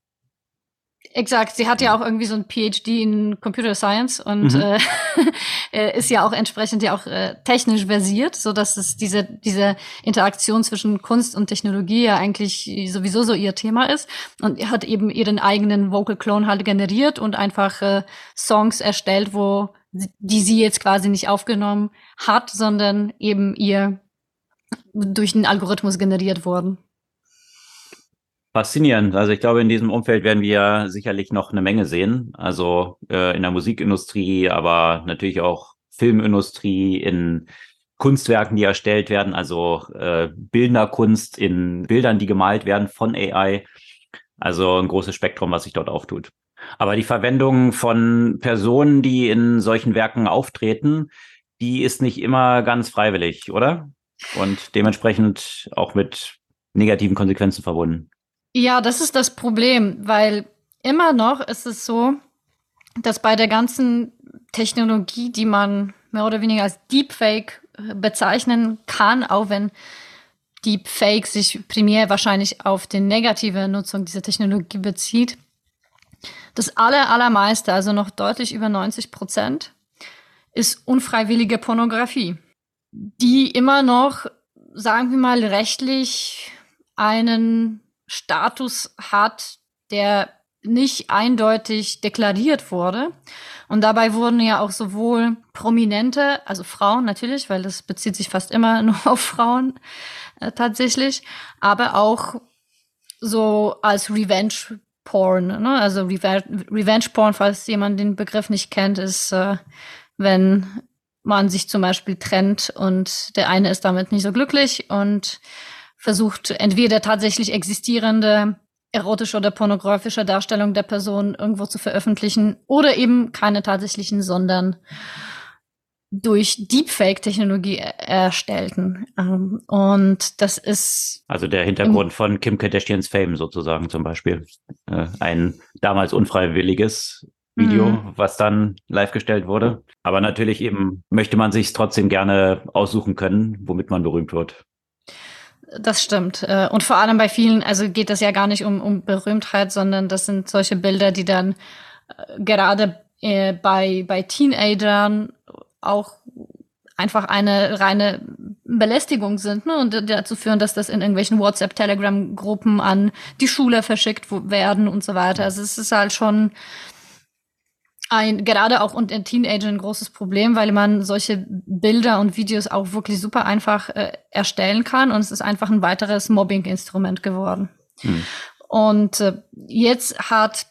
Exakt, sie hat ja auch irgendwie so ein PhD in Computer Science und mhm. äh, äh, ist ja auch entsprechend ja auch äh, technisch versiert, so dass es diese diese Interaktion zwischen Kunst und Technologie ja eigentlich sowieso so ihr Thema ist und hat eben ihren eigenen Vocal Clone halt generiert und einfach äh, Songs erstellt, wo die sie jetzt quasi nicht aufgenommen hat, sondern eben ihr durch den Algorithmus generiert wurden. Faszinierend. Also ich glaube, in diesem Umfeld werden wir sicherlich noch eine Menge sehen. Also äh, in der Musikindustrie, aber natürlich auch Filmindustrie, in Kunstwerken, die erstellt werden, also äh, bildender Kunst in Bildern, die gemalt werden von AI. Also ein großes Spektrum, was sich dort auftut. Aber die Verwendung von Personen, die in solchen Werken auftreten, die ist nicht immer ganz freiwillig, oder? Und dementsprechend auch mit negativen Konsequenzen verbunden. Ja, das ist das Problem, weil immer noch ist es so, dass bei der ganzen Technologie, die man mehr oder weniger als Deepfake äh, bezeichnen kann, auch wenn Deepfake sich primär wahrscheinlich auf die negative Nutzung dieser Technologie bezieht, das aller, allermeiste, also noch deutlich über 90 Prozent, ist unfreiwillige Pornografie, die immer noch, sagen wir mal, rechtlich einen Status hat, der nicht eindeutig deklariert wurde. Und dabei wurden ja auch sowohl prominente, also Frauen natürlich, weil das bezieht sich fast immer nur auf Frauen äh, tatsächlich, aber auch so als Revenge Porn, ne? also Reve Revenge Porn, falls jemand den Begriff nicht kennt, ist, äh, wenn man sich zum Beispiel trennt und der eine ist damit nicht so glücklich und versucht, entweder tatsächlich existierende erotische oder pornografische Darstellung der Person irgendwo zu veröffentlichen oder eben keine tatsächlichen, sondern durch Deepfake-Technologie erstellten. Ähm, und das ist. Also der Hintergrund von Kim Kardashians Fame sozusagen zum Beispiel. Äh, ein damals unfreiwilliges Video, mhm. was dann live gestellt wurde. Aber natürlich eben möchte man sich trotzdem gerne aussuchen können, womit man berühmt wird. Das stimmt. Äh, und vor allem bei vielen, also geht das ja gar nicht um, um Berühmtheit, sondern das sind solche Bilder, die dann äh, gerade äh, bei, bei Teenagern auch einfach eine reine Belästigung sind ne? und dazu führen, dass das in irgendwelchen WhatsApp, Telegram-Gruppen an die Schule verschickt werden und so weiter. Also es ist halt schon ein, gerade auch unter Teenagern ein großes Problem, weil man solche Bilder und Videos auch wirklich super einfach äh, erstellen kann und es ist einfach ein weiteres Mobbing-Instrument geworden. Hm. Und äh, jetzt hat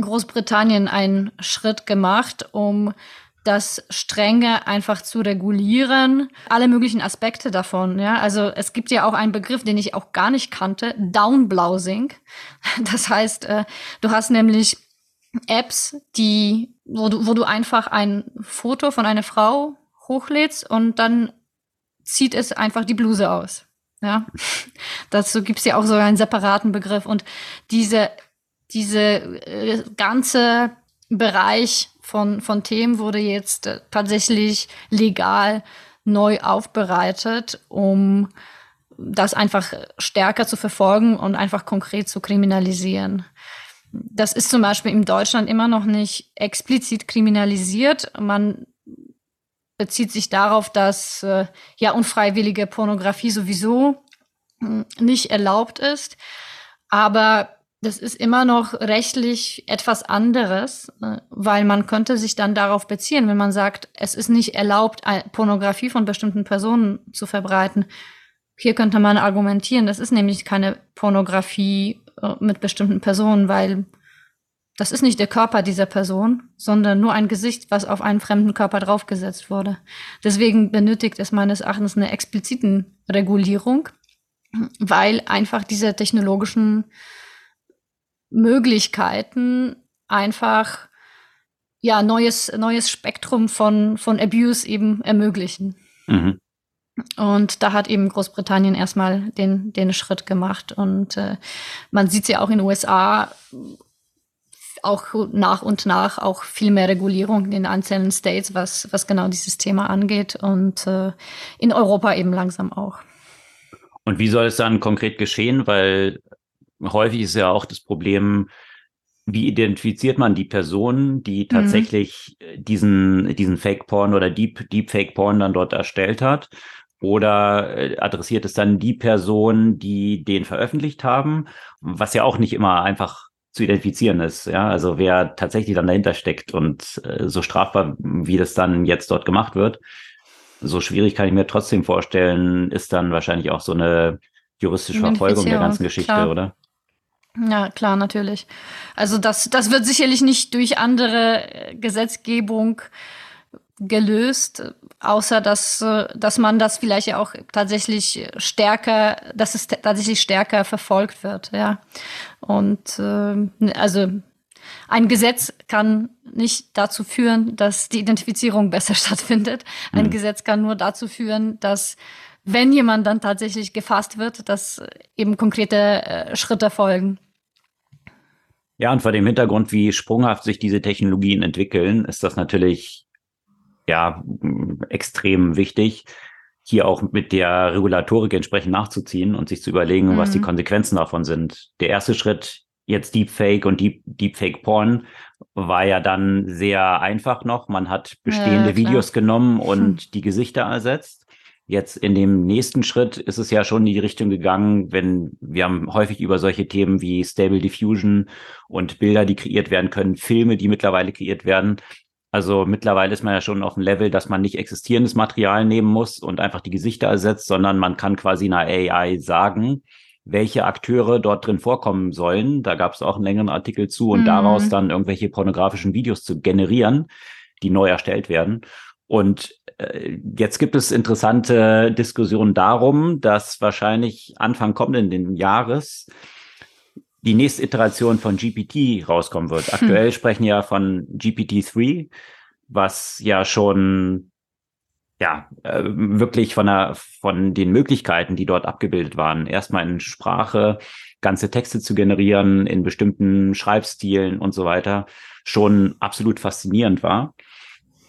Großbritannien einen Schritt gemacht, um das strenge einfach zu regulieren, alle möglichen Aspekte davon. Ja, also es gibt ja auch einen Begriff, den ich auch gar nicht kannte, Downblousing. Das heißt, äh, du hast nämlich Apps, die, wo du, wo du einfach ein Foto von einer Frau hochlädst und dann zieht es einfach die Bluse aus. Ja, dazu gibt's ja auch so einen separaten Begriff und diese diese äh, ganze Bereich von von Themen wurde jetzt äh, tatsächlich legal neu aufbereitet, um das einfach stärker zu verfolgen und einfach konkret zu kriminalisieren. Das ist zum Beispiel in Deutschland immer noch nicht explizit kriminalisiert. Man bezieht sich darauf, dass äh, ja unfreiwillige Pornografie sowieso äh, nicht erlaubt ist. Aber das ist immer noch rechtlich etwas anderes, äh, weil man könnte sich dann darauf beziehen, wenn man sagt, es ist nicht erlaubt, Pornografie von bestimmten Personen zu verbreiten. Hier könnte man argumentieren, das ist nämlich keine Pornografie äh, mit bestimmten Personen, weil das ist nicht der Körper dieser Person, sondern nur ein Gesicht, was auf einen fremden Körper draufgesetzt wurde. Deswegen benötigt es meines Erachtens eine expliziten Regulierung, weil einfach diese technologischen Möglichkeiten einfach ja neues neues Spektrum von von Abuse eben ermöglichen. Mhm. Und da hat eben Großbritannien erstmal den, den Schritt gemacht. Und äh, man sieht es ja auch in den USA auch nach und nach auch viel mehr Regulierung in den einzelnen States, was, was genau dieses Thema angeht und äh, in Europa eben langsam auch. Und wie soll es dann konkret geschehen? Weil häufig ist ja auch das Problem, wie identifiziert man die Person, die mhm. tatsächlich mhm. diesen, diesen Fake-Porn oder Deep, Deepfake-Porn dann dort erstellt hat? Oder äh, adressiert es dann die Person, die den veröffentlicht haben? Was ja auch nicht immer einfach zu identifizieren ist. Ja, also wer tatsächlich dann dahinter steckt und äh, so strafbar, wie das dann jetzt dort gemacht wird, so schwierig kann ich mir trotzdem vorstellen, ist dann wahrscheinlich auch so eine juristische Verfolgung der ganzen Geschichte, klar. oder? Ja, klar, natürlich. Also das, das wird sicherlich nicht durch andere Gesetzgebung gelöst, außer dass, äh, dass man das vielleicht ja auch tatsächlich stärker, dass es tatsächlich stärker verfolgt wird, ja. Und äh, also ein Gesetz kann nicht dazu führen, dass die Identifizierung besser stattfindet. Ein mhm. Gesetz kann nur dazu führen, dass wenn jemand dann tatsächlich gefasst wird, dass eben konkrete äh, Schritte folgen. Ja, und vor dem Hintergrund, wie sprunghaft sich diese Technologien entwickeln, ist das natürlich ja extrem wichtig, hier auch mit der Regulatorik entsprechend nachzuziehen und sich zu überlegen, mhm. was die mhm. Konsequenzen davon sind. Der erste Schritt, jetzt Deepfake und Deep, Deepfake Porn, war ja dann sehr einfach noch. Man hat bestehende ja, Videos genommen und hm. die Gesichter ersetzt. Jetzt in dem nächsten Schritt ist es ja schon in die Richtung gegangen, wenn wir haben häufig über solche Themen wie Stable Diffusion und Bilder, die kreiert werden können, Filme, die mittlerweile kreiert werden, also mittlerweile ist man ja schon auf dem Level, dass man nicht existierendes Material nehmen muss und einfach die Gesichter ersetzt, sondern man kann quasi einer AI sagen, welche Akteure dort drin vorkommen sollen. Da gab es auch einen längeren Artikel zu und mhm. daraus dann irgendwelche pornografischen Videos zu generieren, die neu erstellt werden. Und äh, jetzt gibt es interessante Diskussionen darum, dass wahrscheinlich Anfang kommenden Jahres die nächste Iteration von GPT rauskommen wird. Hm. Aktuell hm. sprechen ja von GPT-3, was ja schon ja äh, wirklich von der von den Möglichkeiten, die dort abgebildet waren, erstmal in Sprache ganze Texte zu generieren in bestimmten Schreibstilen und so weiter, schon absolut faszinierend war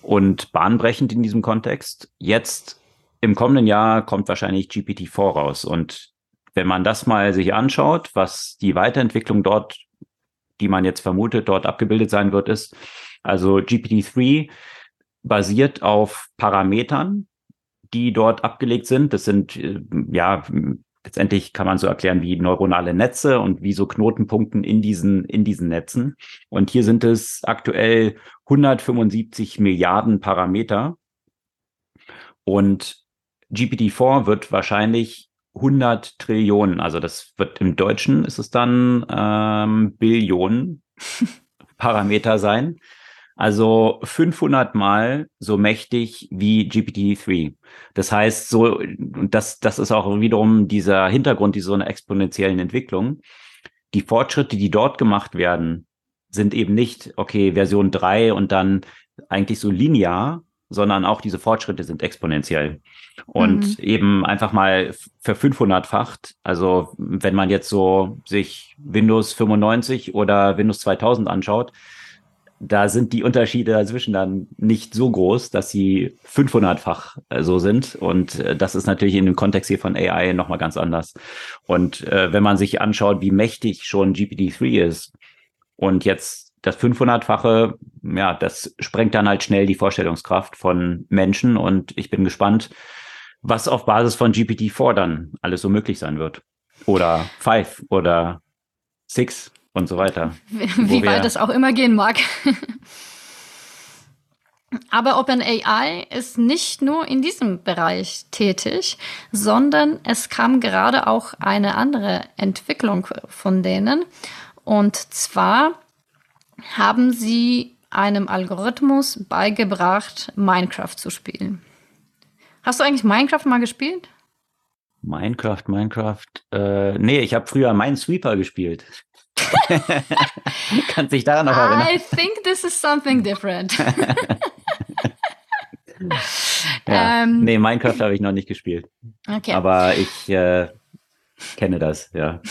und bahnbrechend in diesem Kontext. Jetzt im kommenden Jahr kommt wahrscheinlich GPT-4 raus und wenn man das mal sich anschaut, was die Weiterentwicklung dort, die man jetzt vermutet, dort abgebildet sein wird, ist, also GPT-3 basiert auf Parametern, die dort abgelegt sind. Das sind, äh, ja, letztendlich kann man so erklären wie neuronale Netze und wie so Knotenpunkten in diesen, in diesen Netzen. Und hier sind es aktuell 175 Milliarden Parameter. Und GPT-4 wird wahrscheinlich 100 Trillionen, also das wird im Deutschen ist es dann ähm, Billionen Parameter sein. Also 500 mal so mächtig wie GPT-3. Das heißt, so, das, das ist auch wiederum dieser Hintergrund dieser so einer exponentiellen Entwicklung. Die Fortschritte, die dort gemacht werden, sind eben nicht, okay, Version 3 und dann eigentlich so linear, sondern auch diese Fortschritte sind exponentiell. Und mhm. eben einfach mal für 500-facht. Also wenn man jetzt so sich Windows 95 oder Windows 2000 anschaut, da sind die Unterschiede dazwischen dann nicht so groß, dass sie 500-fach äh, so sind. Und äh, das ist natürlich in dem Kontext hier von AI nochmal ganz anders. Und äh, wenn man sich anschaut, wie mächtig schon GPT-3 ist und jetzt das 500-fache, ja, das sprengt dann halt schnell die Vorstellungskraft von Menschen und ich bin gespannt, was auf Basis von GPT-4 dann alles so möglich sein wird. Oder 5 oder 6 und so weiter. Wie, weit es auch immer gehen mag. Aber OpenAI ist nicht nur in diesem Bereich tätig, sondern es kam gerade auch eine andere Entwicklung von denen. Und zwar haben sie einem Algorithmus beigebracht, Minecraft zu spielen. Hast du eigentlich Minecraft mal gespielt? Minecraft, Minecraft. Äh, nee, ich habe früher Minesweeper gespielt. Kannst dich daran noch erinnern? I think this is something different. ja. Ähm, nee, Minecraft habe ich noch nicht gespielt. Okay. Aber ich äh, kenne das, ja.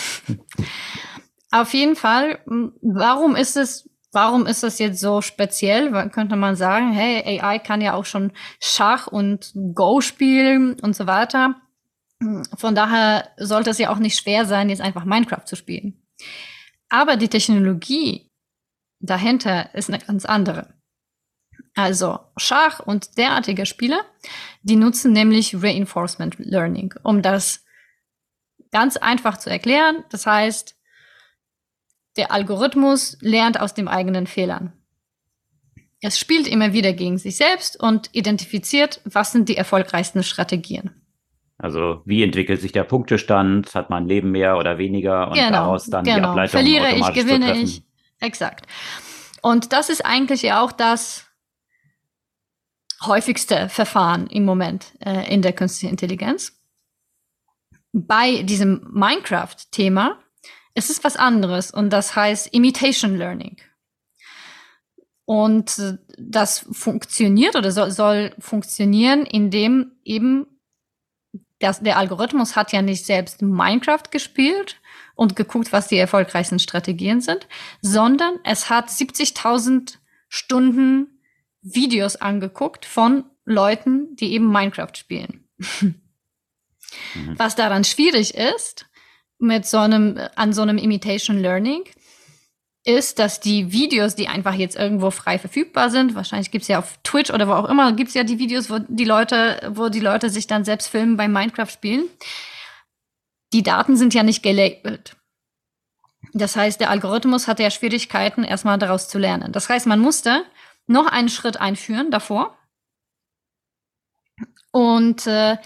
Auf jeden Fall, warum ist es, warum ist das jetzt so speziell? Könnte man sagen, hey, AI kann ja auch schon Schach und Go spielen und so weiter. Von daher sollte es ja auch nicht schwer sein, jetzt einfach Minecraft zu spielen. Aber die Technologie dahinter ist eine ganz andere. Also Schach und derartige Spiele, die nutzen nämlich Reinforcement Learning, um das ganz einfach zu erklären. Das heißt, der Algorithmus lernt aus den eigenen Fehlern. Es spielt immer wieder gegen sich selbst und identifiziert, was sind die erfolgreichsten Strategien. Also wie entwickelt sich der Punktestand? Hat man Leben mehr oder weniger? Und genau, daraus dann genau. die Ableitung Verliere ich, gewinne ich. Exakt. Und das ist eigentlich ja auch das häufigste Verfahren im Moment äh, in der künstlichen Intelligenz. Bei diesem Minecraft-Thema ist es was anderes und das heißt Imitation Learning. Und äh, das funktioniert oder soll, soll funktionieren, indem eben das, der Algorithmus hat ja nicht selbst Minecraft gespielt und geguckt, was die erfolgreichsten Strategien sind, sondern es hat 70.000 Stunden Videos angeguckt von Leuten, die eben Minecraft spielen. mhm. Was daran schwierig ist, mit so einem, an so einem Imitation Learning, ist, dass die Videos, die einfach jetzt irgendwo frei verfügbar sind, wahrscheinlich gibt's ja auf Twitch oder wo auch immer, gibt's ja die Videos, wo die Leute, wo die Leute sich dann selbst filmen beim Minecraft spielen. Die Daten sind ja nicht gelabelt. Das heißt, der Algorithmus hatte ja Schwierigkeiten, erstmal daraus zu lernen. Das heißt, man musste noch einen Schritt einführen davor und äh,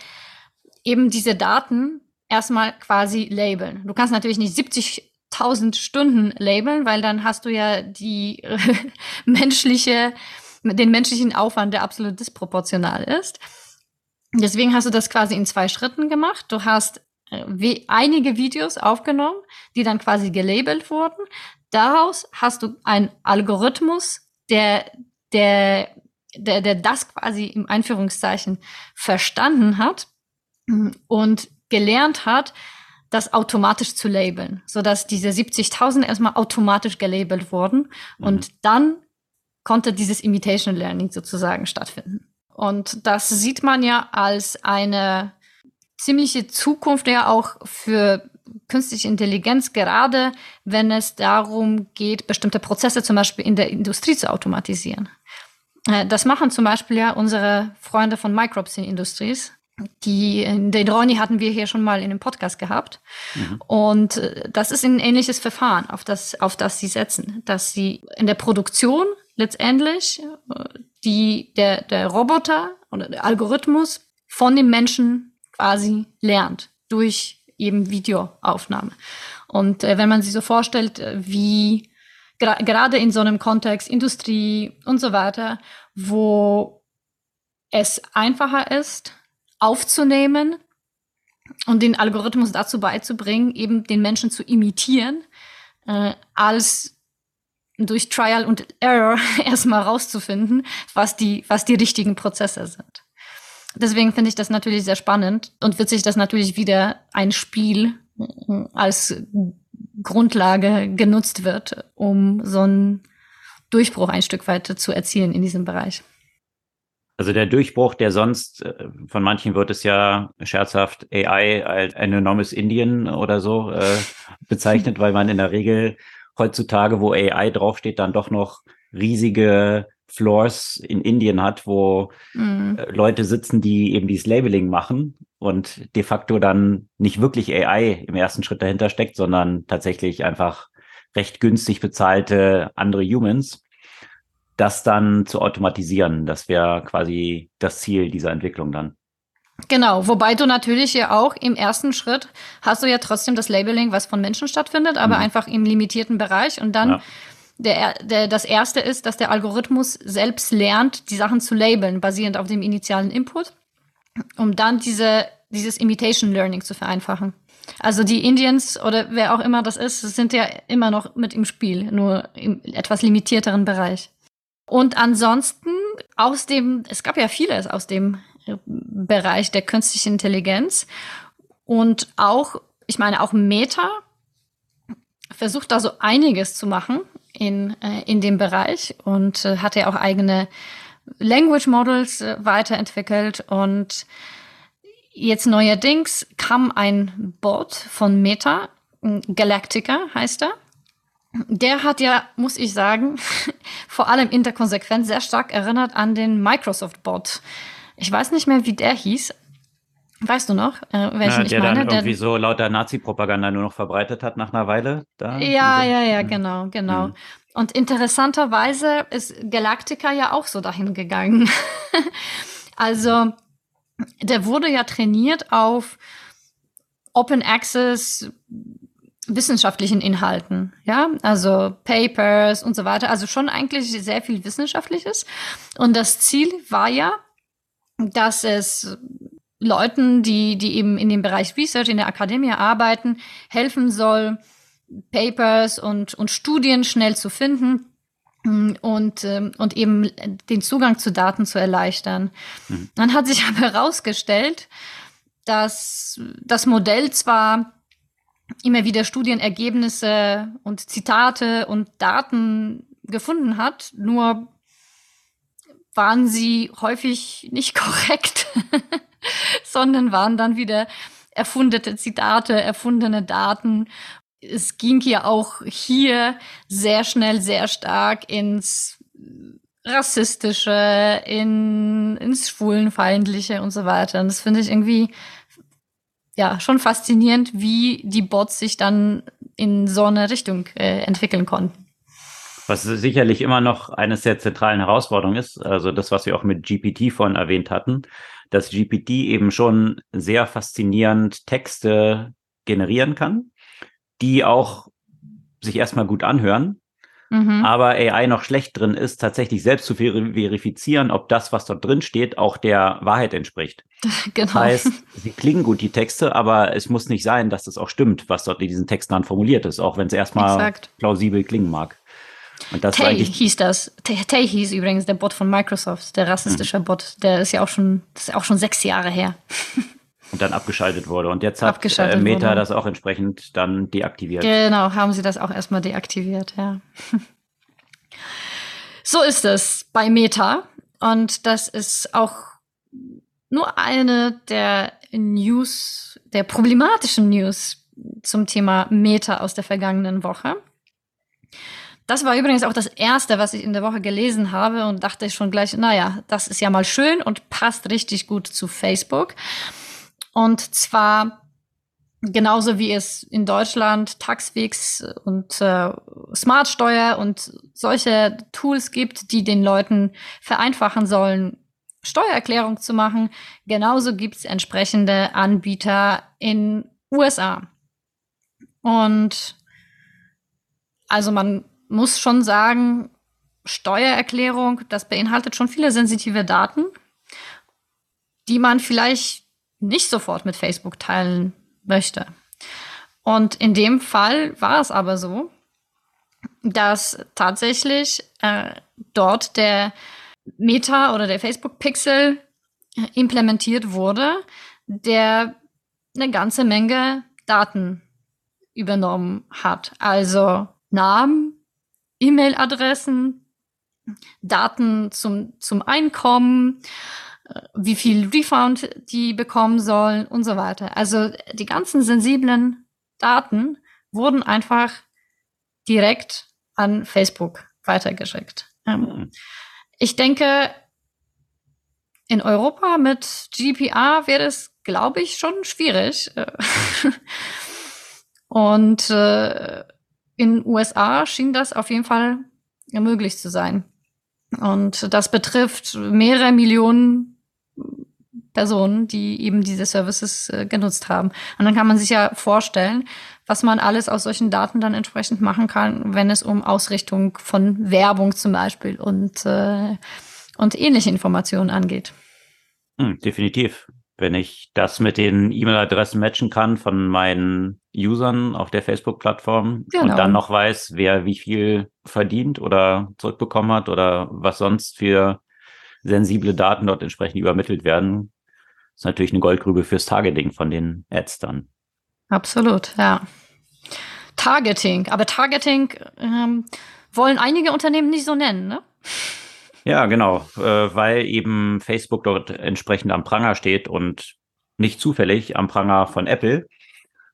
eben diese Daten erstmal quasi labeln. Du kannst natürlich nicht 70.000 Stunden labeln, weil dann hast du ja die menschliche, den menschlichen Aufwand, der absolut disproportional ist. Deswegen hast du das quasi in zwei Schritten gemacht. Du hast äh, einige Videos aufgenommen, die dann quasi gelabelt wurden. Daraus hast du einen Algorithmus, der, der, der, der das quasi im Einführungszeichen verstanden hat und gelernt hat, das automatisch zu labeln, sodass diese 70.000 erstmal automatisch gelabelt wurden mhm. und dann konnte dieses Imitation Learning sozusagen stattfinden. Und das sieht man ja als eine ziemliche Zukunft ja auch für künstliche Intelligenz, gerade wenn es darum geht, bestimmte Prozesse zum Beispiel in der Industrie zu automatisieren. Äh, das machen zum Beispiel ja unsere Freunde von Micropsy Industries. Die, den Ronny hatten wir hier schon mal in dem Podcast gehabt. Mhm. Und äh, das ist ein ähnliches Verfahren, auf das, auf das sie setzen, dass sie in der Produktion letztendlich äh, die, der, der Roboter oder der Algorithmus von dem Menschen quasi lernt durch eben Videoaufnahme. Und äh, wenn man sich so vorstellt, äh, wie gerade in so einem Kontext Industrie und so weiter, wo es einfacher ist, aufzunehmen und den Algorithmus dazu beizubringen, eben den Menschen zu imitieren, äh, als durch Trial und Error erstmal rauszufinden, was die, was die richtigen Prozesse sind. Deswegen finde ich das natürlich sehr spannend und wird sich das natürlich wieder ein Spiel äh, als Grundlage genutzt wird, um so einen Durchbruch ein Stück weit zu erzielen in diesem Bereich. Also der Durchbruch, der sonst, äh, von manchen wird es ja scherzhaft AI als ein enormes Indien oder so äh, bezeichnet, weil man in der Regel heutzutage, wo AI draufsteht, dann doch noch riesige Floors in Indien hat, wo mhm. Äh, Leute sitzen, die eben dieses Labeling machen und de facto dann nicht wirklich AI im ersten Schritt dahinter steckt, sondern tatsächlich einfach recht günstig bezahlte andere Humans das dann zu automatisieren. Das wäre quasi das Ziel dieser Entwicklung dann. Genau, wobei du natürlich ja auch im ersten Schritt hast du ja trotzdem das Labeling, was von Menschen stattfindet, aber mhm. einfach im limitierten Bereich und dann ja. Der, der, das erste ist, dass der Algorithmus selbst lernt, die Sachen zu labeln, basierend auf dem initialen Input, um dann diese, dieses Imitation Learning zu vereinfachen. Also die Indians oder wer auch immer das ist, sind ja immer noch mit im Spiel, nur im etwas limitierteren Bereich. Und ansonsten aus dem, es gab ja vieles aus dem Bereich der künstlichen Intelligenz und auch, ich meine, auch Meta versucht da so einiges zu machen in, äh, in dem Bereich und äh, hat ja auch eigene Language Models äh, weiterentwickelt und jetzt neuerdings kam ein Bot von Meta, Galactica heißt er. Der hat ja, muss ich sagen, vor allem in der Konsequenz sehr stark erinnert an den Microsoft-Bot. Ich weiß nicht mehr, wie der hieß, Weißt du noch, äh, welchen Na, ich der meine? Dann irgendwie der so lauter Nazi-Propaganda nur noch verbreitet hat nach einer Weile. Da, ja, ja, ja, genau, genau. Mhm. Und interessanterweise ist Galactica ja auch so dahin gegangen. also, der wurde ja trainiert auf Open Access wissenschaftlichen Inhalten, ja, also Papers und so weiter, also schon eigentlich sehr viel Wissenschaftliches. Und das Ziel war ja, dass es Leuten, die, die eben in dem Bereich Research in der Akademie arbeiten, helfen soll, Papers und, und Studien schnell zu finden mm, und, ähm, und eben den Zugang zu Daten zu erleichtern. Mhm. Dann hat sich aber herausgestellt, dass das Modell zwar immer wieder Studienergebnisse und Zitate und Daten gefunden hat, nur waren sie häufig nicht korrekt. sondern waren dann wieder erfundene Zitate, erfundene Daten. Es ging ja auch hier sehr schnell, sehr stark ins rassistische, in, ins schwulenfeindliche und so weiter. Und das finde ich irgendwie ja schon faszinierend, wie die Bots sich dann in so eine Richtung äh, entwickeln konnten. Was sicherlich immer noch eines der zentralen Herausforderungen ist, also das, was wir auch mit GPT vorhin erwähnt hatten, dass GPT eben schon sehr faszinierend Texte generieren kann, die auch sich erstmal gut anhören, mhm. aber AI noch schlecht drin ist, tatsächlich selbst zu verifizieren, ob das, was dort drin steht, auch der Wahrheit entspricht. Genau. Das heißt, sie klingen gut, die Texte, aber es muss nicht sein, dass das auch stimmt, was dort in diesen Texten dann formuliert ist, auch wenn es erstmal Exakt. plausibel klingen mag. Und das Tay hieß das. Tay hieß übrigens der Bot von Microsoft, der rassistische mhm. Bot. Der ist ja auch schon, das ist auch schon sechs Jahre her. Und dann abgeschaltet wurde. Und jetzt hat äh, Meta wurde. das auch entsprechend dann deaktiviert. Genau, haben sie das auch erstmal deaktiviert, ja. so ist es bei Meta. Und das ist auch nur eine der News, der problematischen News zum Thema Meta aus der vergangenen Woche. Das war übrigens auch das erste, was ich in der Woche gelesen habe und dachte schon gleich, naja, das ist ja mal schön und passt richtig gut zu Facebook. Und zwar genauso wie es in Deutschland Taxfix und äh, Smartsteuer und solche Tools gibt, die den Leuten vereinfachen sollen, Steuererklärung zu machen, genauso gibt es entsprechende Anbieter in USA. Und also man muss schon sagen, Steuererklärung, das beinhaltet schon viele sensitive Daten, die man vielleicht nicht sofort mit Facebook teilen möchte. Und in dem Fall war es aber so, dass tatsächlich äh, dort der Meta oder der Facebook Pixel implementiert wurde, der eine ganze Menge Daten übernommen hat. Also Namen, E-Mail-Adressen, Daten zum, zum Einkommen, äh, wie viel Refund die bekommen sollen und so weiter. Also die ganzen sensiblen Daten wurden einfach direkt an Facebook weitergeschickt. Ähm, ich denke, in Europa mit GDPR wäre es, glaube ich, schon schwierig. und äh, in USA schien das auf jeden Fall möglich zu sein. Und das betrifft mehrere Millionen Personen, die eben diese Services äh, genutzt haben. Und dann kann man sich ja vorstellen, was man alles aus solchen Daten dann entsprechend machen kann, wenn es um Ausrichtung von Werbung zum Beispiel und, äh, und ähnliche Informationen angeht. Hm, definitiv. Wenn ich das mit den E-Mail-Adressen matchen kann von meinen Usern auf der Facebook-Plattform genau. und dann noch weiß, wer wie viel verdient oder zurückbekommen hat oder was sonst für sensible Daten dort entsprechend übermittelt werden, ist natürlich eine Goldgrube fürs Targeting von den Ads dann. Absolut, ja. Targeting, aber Targeting ähm, wollen einige Unternehmen nicht so nennen, ne? Ja, genau, äh, weil eben Facebook dort entsprechend am Pranger steht und nicht zufällig am Pranger von Apple.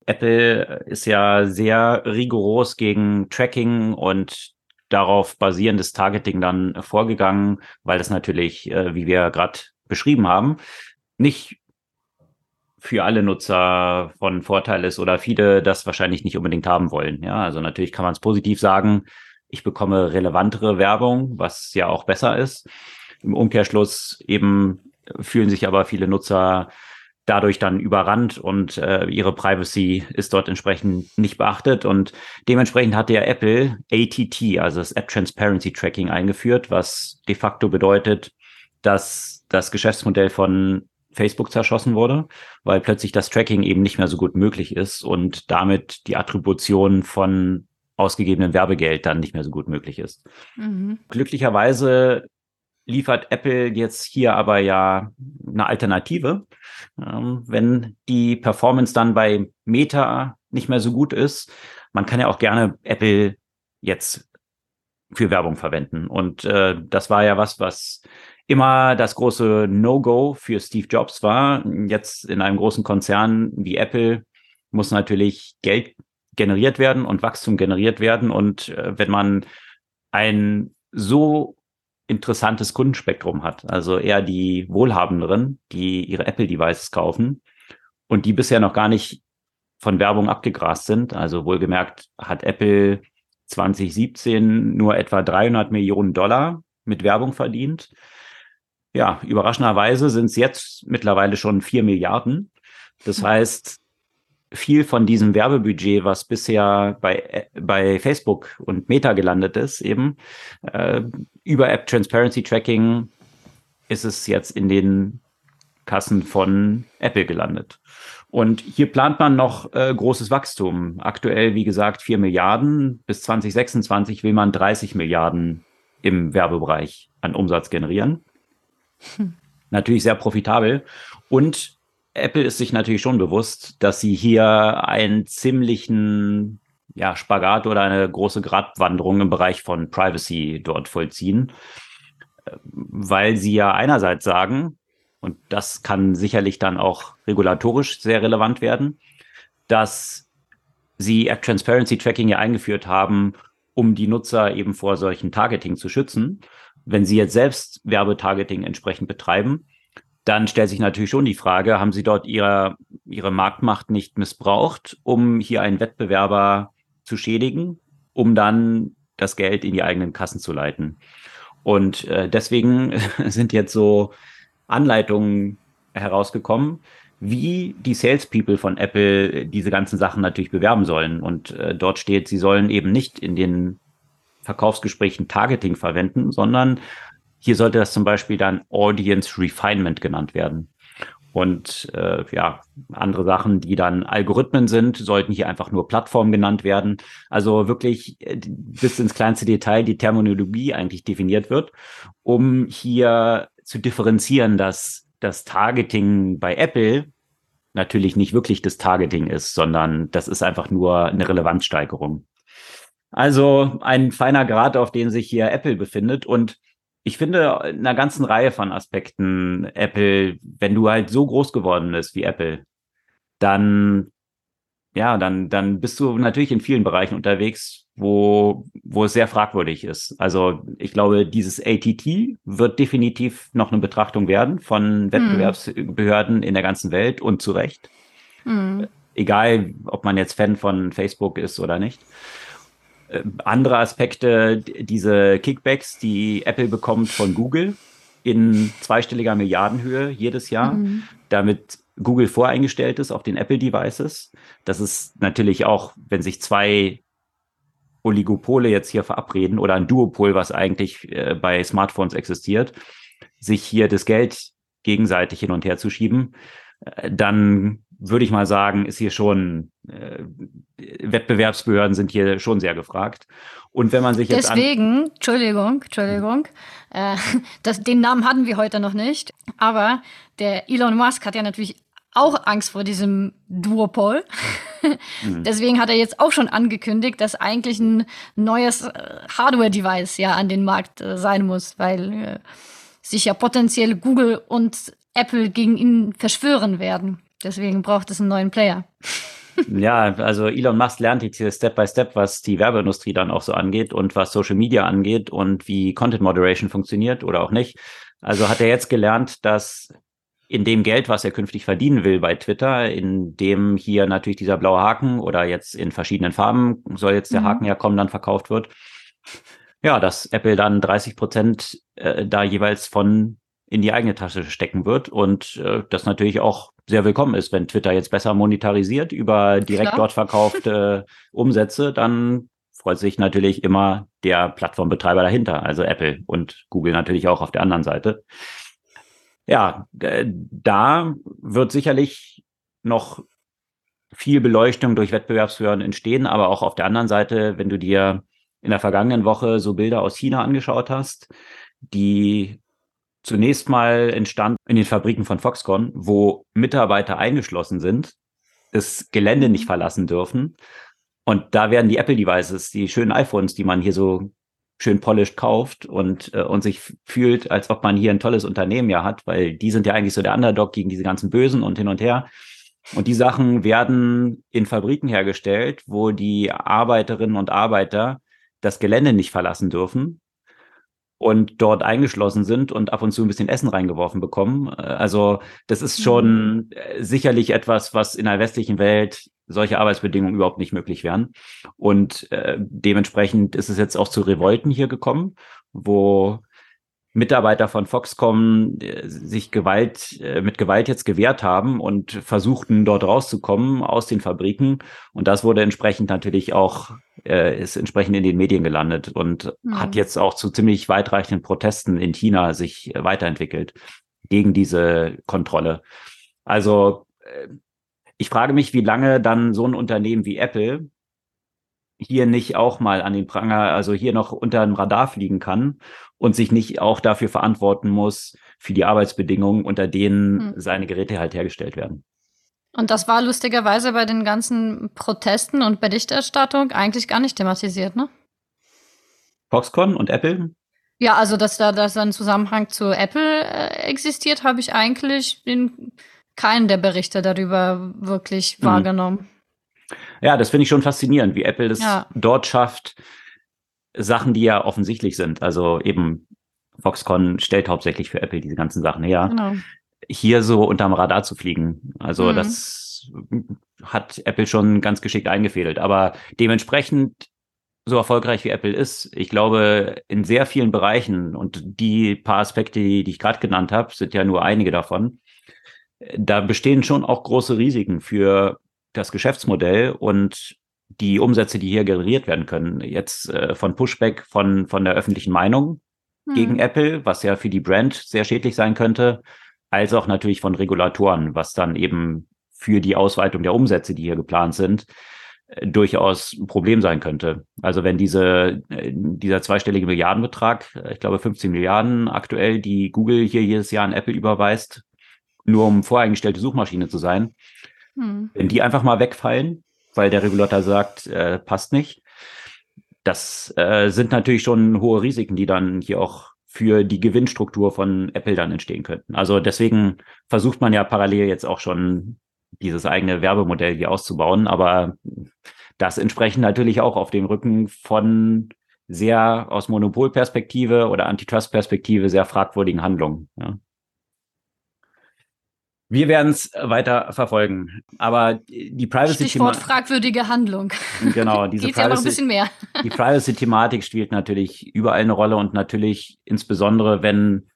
Apple ist ja sehr rigoros gegen Tracking und darauf basierendes Targeting dann vorgegangen, weil das natürlich, äh, wie wir gerade beschrieben haben, nicht für alle Nutzer von Vorteil ist oder viele das wahrscheinlich nicht unbedingt haben wollen. Ja, also natürlich kann man es positiv sagen, ich bekomme relevantere Werbung, was ja auch besser ist. Im Umkehrschluss eben fühlen sich aber viele Nutzer dadurch dann überrannt und äh, ihre Privacy ist dort entsprechend nicht beachtet. Und dementsprechend hat ja Apple ATT, also das App Transparency Tracking, eingeführt, was de facto bedeutet, dass das Geschäftsmodell von Facebook zerschossen wurde, weil plötzlich das Tracking eben nicht mehr so gut möglich ist und damit die Attribution von ausgegebenen Werbegeld dann nicht mehr so gut möglich ist. Mhm. Glücklicherweise liefert Apple jetzt hier aber ja eine Alternative. Ähm, wenn die Performance dann bei Meta nicht mehr so gut ist, man kann ja auch gerne Apple jetzt für Werbung verwenden. Und äh, das war ja was, was immer das große No-Go für Steve Jobs war. Jetzt in einem großen Konzern wie Apple muss natürlich Geld generiert werden und Wachstum generiert werden. Und äh, wenn man ein so interessantes Kundenspektrum hat, also eher die Wohlhabenderen, die ihre Apple-Devices kaufen und die bisher noch gar nicht von Werbung abgegrast sind. Also wohlgemerkt hat Apple 2017 nur etwa 300 Millionen Dollar mit Werbung verdient. Ja, überraschenderweise sind es jetzt mittlerweile schon vier Milliarden. Das heißt, viel von diesem Werbebudget, was bisher bei, bei Facebook und Meta gelandet ist, eben äh, über App Transparency Tracking ist es jetzt in den Kassen von Apple gelandet. Und hier plant man noch äh, großes Wachstum. Aktuell, wie gesagt, 4 Milliarden. Bis 2026 will man 30 Milliarden im Werbebereich an Umsatz generieren. Hm. Natürlich sehr profitabel. Und Apple ist sich natürlich schon bewusst, dass sie hier einen ziemlichen ja, Spagat oder eine große Gratwanderung im Bereich von Privacy dort vollziehen, weil sie ja einerseits sagen, und das kann sicherlich dann auch regulatorisch sehr relevant werden, dass sie App Transparency Tracking ja eingeführt haben, um die Nutzer eben vor solchen Targeting zu schützen. Wenn sie jetzt selbst Werbetargeting entsprechend betreiben, dann stellt sich natürlich schon die Frage, haben Sie dort Ihre, Ihre Marktmacht nicht missbraucht, um hier einen Wettbewerber zu schädigen, um dann das Geld in die eigenen Kassen zu leiten? Und äh, deswegen sind jetzt so Anleitungen herausgekommen, wie die Salespeople von Apple diese ganzen Sachen natürlich bewerben sollen. Und äh, dort steht, sie sollen eben nicht in den Verkaufsgesprächen Targeting verwenden, sondern hier sollte das zum Beispiel dann Audience Refinement genannt werden. Und äh, ja, andere Sachen, die dann Algorithmen sind, sollten hier einfach nur Plattform genannt werden. Also wirklich äh, bis ins kleinste Detail die Terminologie eigentlich definiert wird, um hier zu differenzieren, dass das Targeting bei Apple natürlich nicht wirklich das Targeting ist, sondern das ist einfach nur eine Relevanzsteigerung. Also ein feiner Grad, auf den sich hier Apple befindet. Und ich finde in einer ganzen Reihe von Aspekten Apple, wenn du halt so groß geworden bist wie Apple, dann ja, dann dann bist du natürlich in vielen Bereichen unterwegs, wo wo es sehr fragwürdig ist. Also ich glaube, dieses ATT wird definitiv noch eine Betrachtung werden von hm. Wettbewerbsbehörden in der ganzen Welt und zu Recht. Hm. Egal, ob man jetzt Fan von Facebook ist oder nicht. Äh, andere Aspekte, diese Kickbacks, die Apple bekommt von Google, in zweistelliger Milliardenhöhe jedes Jahr, mhm. damit Google voreingestellt ist auf den Apple-Devices. Das ist natürlich auch, wenn sich zwei Oligopole jetzt hier verabreden oder ein Duopol, was eigentlich äh, bei Smartphones existiert, sich hier das Geld gegenseitig hin und her zu schieben, äh, dann würde ich mal sagen, ist hier schon, äh, Wettbewerbsbehörden sind hier schon sehr gefragt. Und wenn man sich jetzt. Deswegen, Entschuldigung, Entschuldigung, äh, das, den Namen hatten wir heute noch nicht, aber der Elon Musk hat ja natürlich auch Angst vor diesem Duopol. mhm. Deswegen hat er jetzt auch schon angekündigt, dass eigentlich ein neues äh, Hardware-Device ja an den Markt äh, sein muss, weil äh, sich ja potenziell Google und Apple gegen ihn verschwören werden. Deswegen braucht es einen neuen Player. Ja, also Elon Musk lernt jetzt hier Step by Step, was die Werbeindustrie dann auch so angeht und was Social Media angeht und wie Content Moderation funktioniert oder auch nicht. Also hat er jetzt gelernt, dass in dem Geld, was er künftig verdienen will bei Twitter, in dem hier natürlich dieser blaue Haken oder jetzt in verschiedenen Farben soll jetzt der mhm. Haken ja kommen, dann verkauft wird. Ja, dass Apple dann 30 Prozent äh, da jeweils von in die eigene Tasche stecken wird und äh, das natürlich auch sehr willkommen ist, wenn Twitter jetzt besser monetarisiert über direkt Klar. dort verkaufte Umsätze, dann freut sich natürlich immer der Plattformbetreiber dahinter, also Apple und Google natürlich auch auf der anderen Seite ja, da wird sicherlich noch viel Beleuchtung durch Wettbewerbsbehörden entstehen, aber auch auf der anderen Seite, wenn du dir in der vergangenen Woche so Bilder aus China angeschaut hast, die zunächst mal entstanden in den Fabriken von Foxconn, wo Mitarbeiter eingeschlossen sind, das Gelände nicht verlassen dürfen. Und da werden die Apple Devices, die schönen iPhones, die man hier so schön polished kauft und, äh, und sich fühlt, als ob man hier ein tolles Unternehmen ja hat, weil die sind ja eigentlich so der Underdog gegen diese ganzen Bösen und hin und her. Und die Sachen werden in Fabriken hergestellt, wo die Arbeiterinnen und Arbeiter das Gelände nicht verlassen dürfen und dort eingeschlossen sind und ab und zu ein bisschen Essen reingeworfen bekommen. Äh, also das ist schon mhm. Äh, sicherlich etwas, was in der westlichen Welt solche Arbeitsbedingungen überhaupt nicht möglich wären. Und äh, dementsprechend ist es jetzt auch zu Revolten hier gekommen, wo Mitarbeiter von Foxcom äh, sich Gewalt äh, mit Gewalt jetzt gewehrt haben und versuchten dort rauszukommen aus den Fabriken und das wurde entsprechend natürlich auch äh, ist entsprechend in den Medien gelandet und mhm. hat jetzt auch zu ziemlich weitreichenden Protesten in China sich weiterentwickelt gegen diese Kontrolle. Also ich frage mich, wie lange dann so ein Unternehmen wie Apple hier nicht auch mal an den Pranger, also hier noch unter dem Radar fliegen kann und sich nicht auch dafür verantworten muss für die Arbeitsbedingungen, unter denen hm. seine Geräte halt hergestellt werden. Und das war lustigerweise bei den ganzen Protesten und Berichterstattung eigentlich gar nicht thematisiert, ne? Foxconn und Apple? Ja, also dass da dass ein Zusammenhang zu Apple äh, existiert, habe ich eigentlich in keinen der Berichte darüber wirklich mhm. wahrgenommen. Ja, das finde ich schon faszinierend, wie Apple es ja. dort schafft, Sachen, die ja offensichtlich sind. Also eben Foxconn stellt hauptsächlich für Apple diese ganzen Sachen her. Genau. Hier so unterm Radar zu fliegen. Also mhm. das hat Apple schon ganz geschickt eingefädelt. Aber dementsprechend so erfolgreich wie Apple ist, ich glaube, in sehr vielen Bereichen und die paar Aspekte, die, die ich gerade genannt habe, sind ja nur einige davon, da bestehen schon auch große Risiken für das Geschäftsmodell und die Umsätze, die hier generiert werden können. Jetzt äh, von Pushback von, von der öffentlichen Meinung hm. gegen Apple, was ja für die Brand sehr schädlich sein könnte, als auch natürlich von Regulatoren, was dann eben für die Ausweitung der Umsätze, die hier geplant sind, äh, durchaus ein Problem sein könnte. Also wenn diese, äh, dieser zweistellige Milliardenbetrag, äh, ich glaube 15 Milliarden aktuell, die Google hier jedes Jahr an Apple überweist, nur um voreingestellte Suchmaschine zu sein. Hm. Wenn die einfach mal wegfallen, weil der Regulator sagt, äh, passt nicht, das äh, sind natürlich schon hohe Risiken, die dann hier auch für die Gewinnstruktur von Apple dann entstehen könnten. Also deswegen versucht man ja parallel jetzt auch schon dieses eigene Werbemodell hier auszubauen, aber das entsprechend natürlich auch auf dem Rücken von sehr aus Monopolperspektive oder Antitrust-Perspektive sehr fragwürdigen Handlungen. Ja. Wir werden es weiter verfolgen. Aber die Privacy Stichwort fragwürdige Handlung. Genau, diese Privacy, ja noch ein bisschen mehr. die Privacy-Thematik spielt natürlich überall eine Rolle und natürlich insbesondere, wenn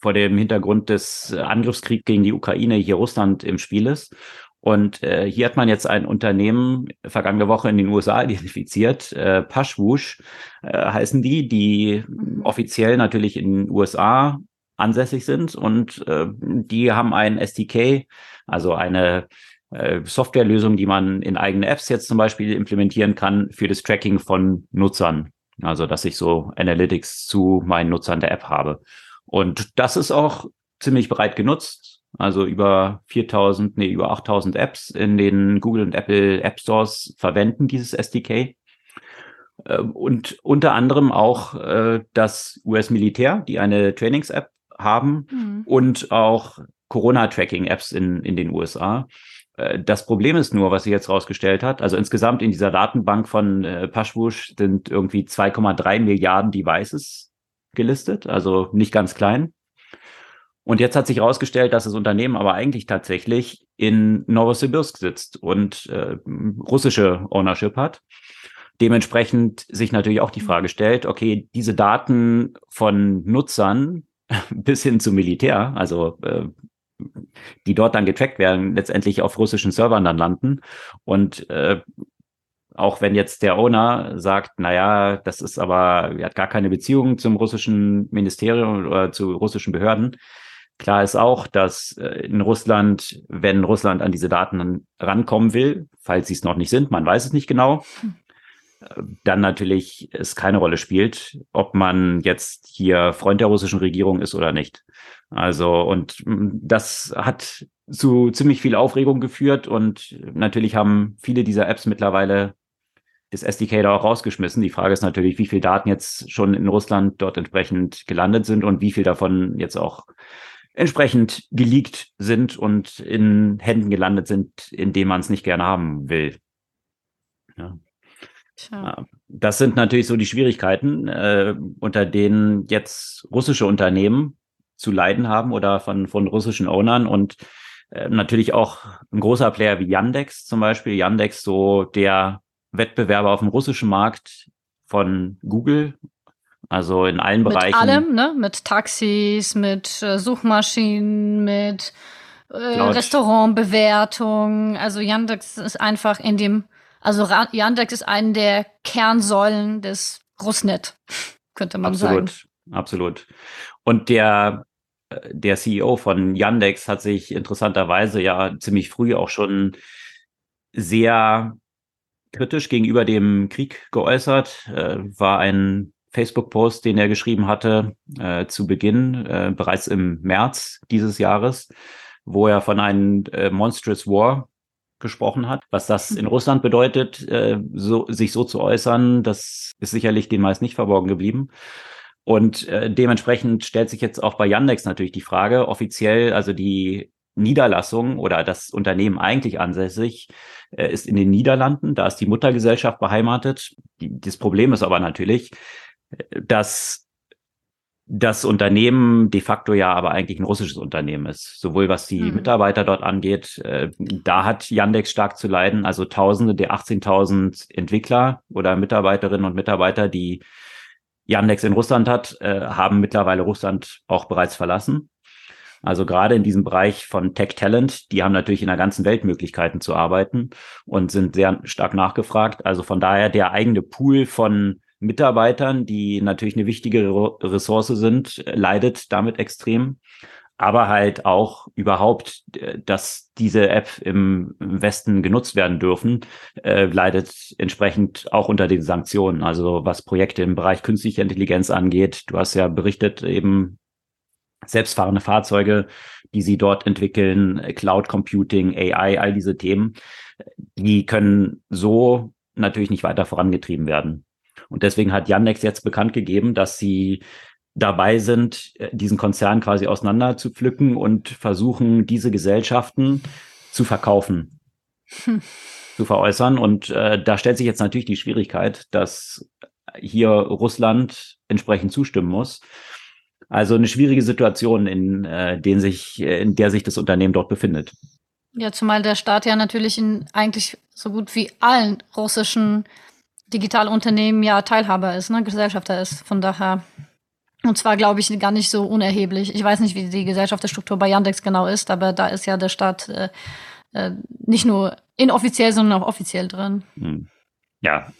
vor dem Hintergrund des Angriffskriegs gegen die Ukraine hier Russland im Spiel ist. Und äh, hier hat man jetzt ein Unternehmen vergangene Woche in den USA identifiziert, äh, Pashwush äh, heißen die, die mhm. offiziell natürlich in den USA ansässig sind und äh, die haben ein SDK, also eine äh, Softwarelösung, die man in eigene Apps jetzt zum Beispiel implementieren kann für das Tracking von Nutzern. Also, dass ich so Analytics zu meinen Nutzern der App habe. Und das ist auch ziemlich breit genutzt. Also über 4000, nee, über 8000 Apps in den Google und Apple App Stores verwenden dieses SDK. Ähm, und unter anderem auch äh, das US-Militär, die eine Trainings-App haben mhm. und auch Corona-Tracking-Apps in, in den USA. Äh, das Problem ist nur, was sie jetzt rausgestellt hat, also insgesamt in dieser Datenbank von äh, Pashwush sind irgendwie 2,3 Milliarden Devices gelistet, also nicht ganz klein. Und jetzt hat sich herausgestellt, dass das Unternehmen aber eigentlich tatsächlich in Novosibirsk sitzt und äh, russische Ownership hat. Dementsprechend sich natürlich auch die Frage stellt, okay, diese Daten von Nutzern bis hin zum Militär, also äh, die dort dann getrackt werden, letztendlich auf russischen Servern dann landen. Und äh, auch wenn jetzt der Owner sagt, naja, das ist aber, er hat gar keine Beziehung zum russischen Ministerium oder zu russischen Behörden. Klar ist auch, dass äh, in Russland, wenn Russland an diese Daten rankommen will, falls sie es noch nicht sind, man weiß es nicht genau, hm dann natürlich es keine Rolle spielt, ob man jetzt hier Freund der russischen Regierung ist oder nicht. Also, und das hat zu ziemlich viel Aufregung geführt und natürlich haben viele dieser Apps mittlerweile das SDK da auch rausgeschmissen. Die Frage ist natürlich, wie viel Daten jetzt schon in Russland dort entsprechend gelandet sind und wie viel davon jetzt auch entsprechend geleakt sind und in Händen gelandet sind, in denen man es nicht gerne haben will. Ja. Tja. Das sind natürlich so die Schwierigkeiten, äh, unter denen jetzt russische Unternehmen zu leiden haben oder von, von russischen Ownern und äh, natürlich auch ein großer Player wie Yandex zum Beispiel. Yandex so der Wettbewerber auf dem russischen Markt von Google. Also in allen mit Bereichen. Mit allem, ne? Mit Taxis, mit äh, Suchmaschinen, mit äh, Restaurantbewertung. Also Yandex ist einfach in dem also Yandex ist eine der Kernsäulen des Russnet, könnte man absolut, sagen. Absolut. Und der, äh, der CEO von Yandex hat sich interessanterweise ja ziemlich früh auch schon sehr kritisch gegenüber dem Krieg geäußert. Äh, war ein Facebook-Post, den er geschrieben hatte äh, zu Beginn, äh, bereits im März dieses Jahres, wo er von einem äh, Monstrous War gesprochen hat. Was das in mhm. Russland bedeutet, äh, so, sich so zu äußern, das ist sicherlich den meist nicht verborgen geblieben. Und äh, dementsprechend stellt sich jetzt auch bei Yandex natürlich die Frage, offiziell, also die Niederlassung oder das Unternehmen eigentlich ansässig äh, ist in den Niederlanden, da ist die Muttergesellschaft beheimatet. Die, das Problem ist aber natürlich, äh, dass das Unternehmen de facto ja aber eigentlich ein russisches Unternehmen ist, sowohl was die mhm. Mitarbeiter dort angeht. Äh, da hat Yandex stark zu leiden. Also Tausende der 18.000 Entwickler oder Mitarbeiterinnen und Mitarbeiter, die Yandex in Russland hat, äh, haben mittlerweile Russland auch bereits verlassen. Also gerade in diesem Bereich von Tech Talent, die haben natürlich in der ganzen Welt Möglichkeiten zu arbeiten und sind sehr stark nachgefragt. Also von daher der eigene Pool von Mitarbeitern, die natürlich eine wichtige Ressource sind, leidet damit extrem. Aber halt auch überhaupt, äh, dass diese App im Westen genutzt werden dürfen, äh, leidet entsprechend auch unter den Sanktionen. Also was Projekte im Bereich künstliche Intelligenz angeht. Du hast ja berichtet eben selbstfahrende Fahrzeuge, die sie dort entwickeln, Cloud Computing, AI, all diese Themen, die können so natürlich nicht weiter vorangetrieben werden. Und deswegen hat Yandex jetzt bekannt gegeben, dass sie dabei sind, äh, diesen Konzern quasi auseinander zu pflücken und versuchen, diese Gesellschaften zu verkaufen, hm. zu veräußern. Und äh, da stellt sich jetzt natürlich die Schwierigkeit, dass hier Russland entsprechend zustimmen muss. Also eine schwierige Situation, in, äh, den sich, in der sich das Unternehmen dort befindet. Ja, zumal der Staat ja natürlich in eigentlich so gut wie allen russischen Digitalunternehmen ja Teilhaber ist, ne, Gesellschafter ist. Von daher. Und zwar, glaube ich, gar nicht so unerheblich. Ich weiß nicht, wie die Gesellschaftsstruktur bei Yandex genau ist, aber da ist ja der Staat äh, äh, nicht nur inoffiziell, sondern auch offiziell drin. Hm. Ja,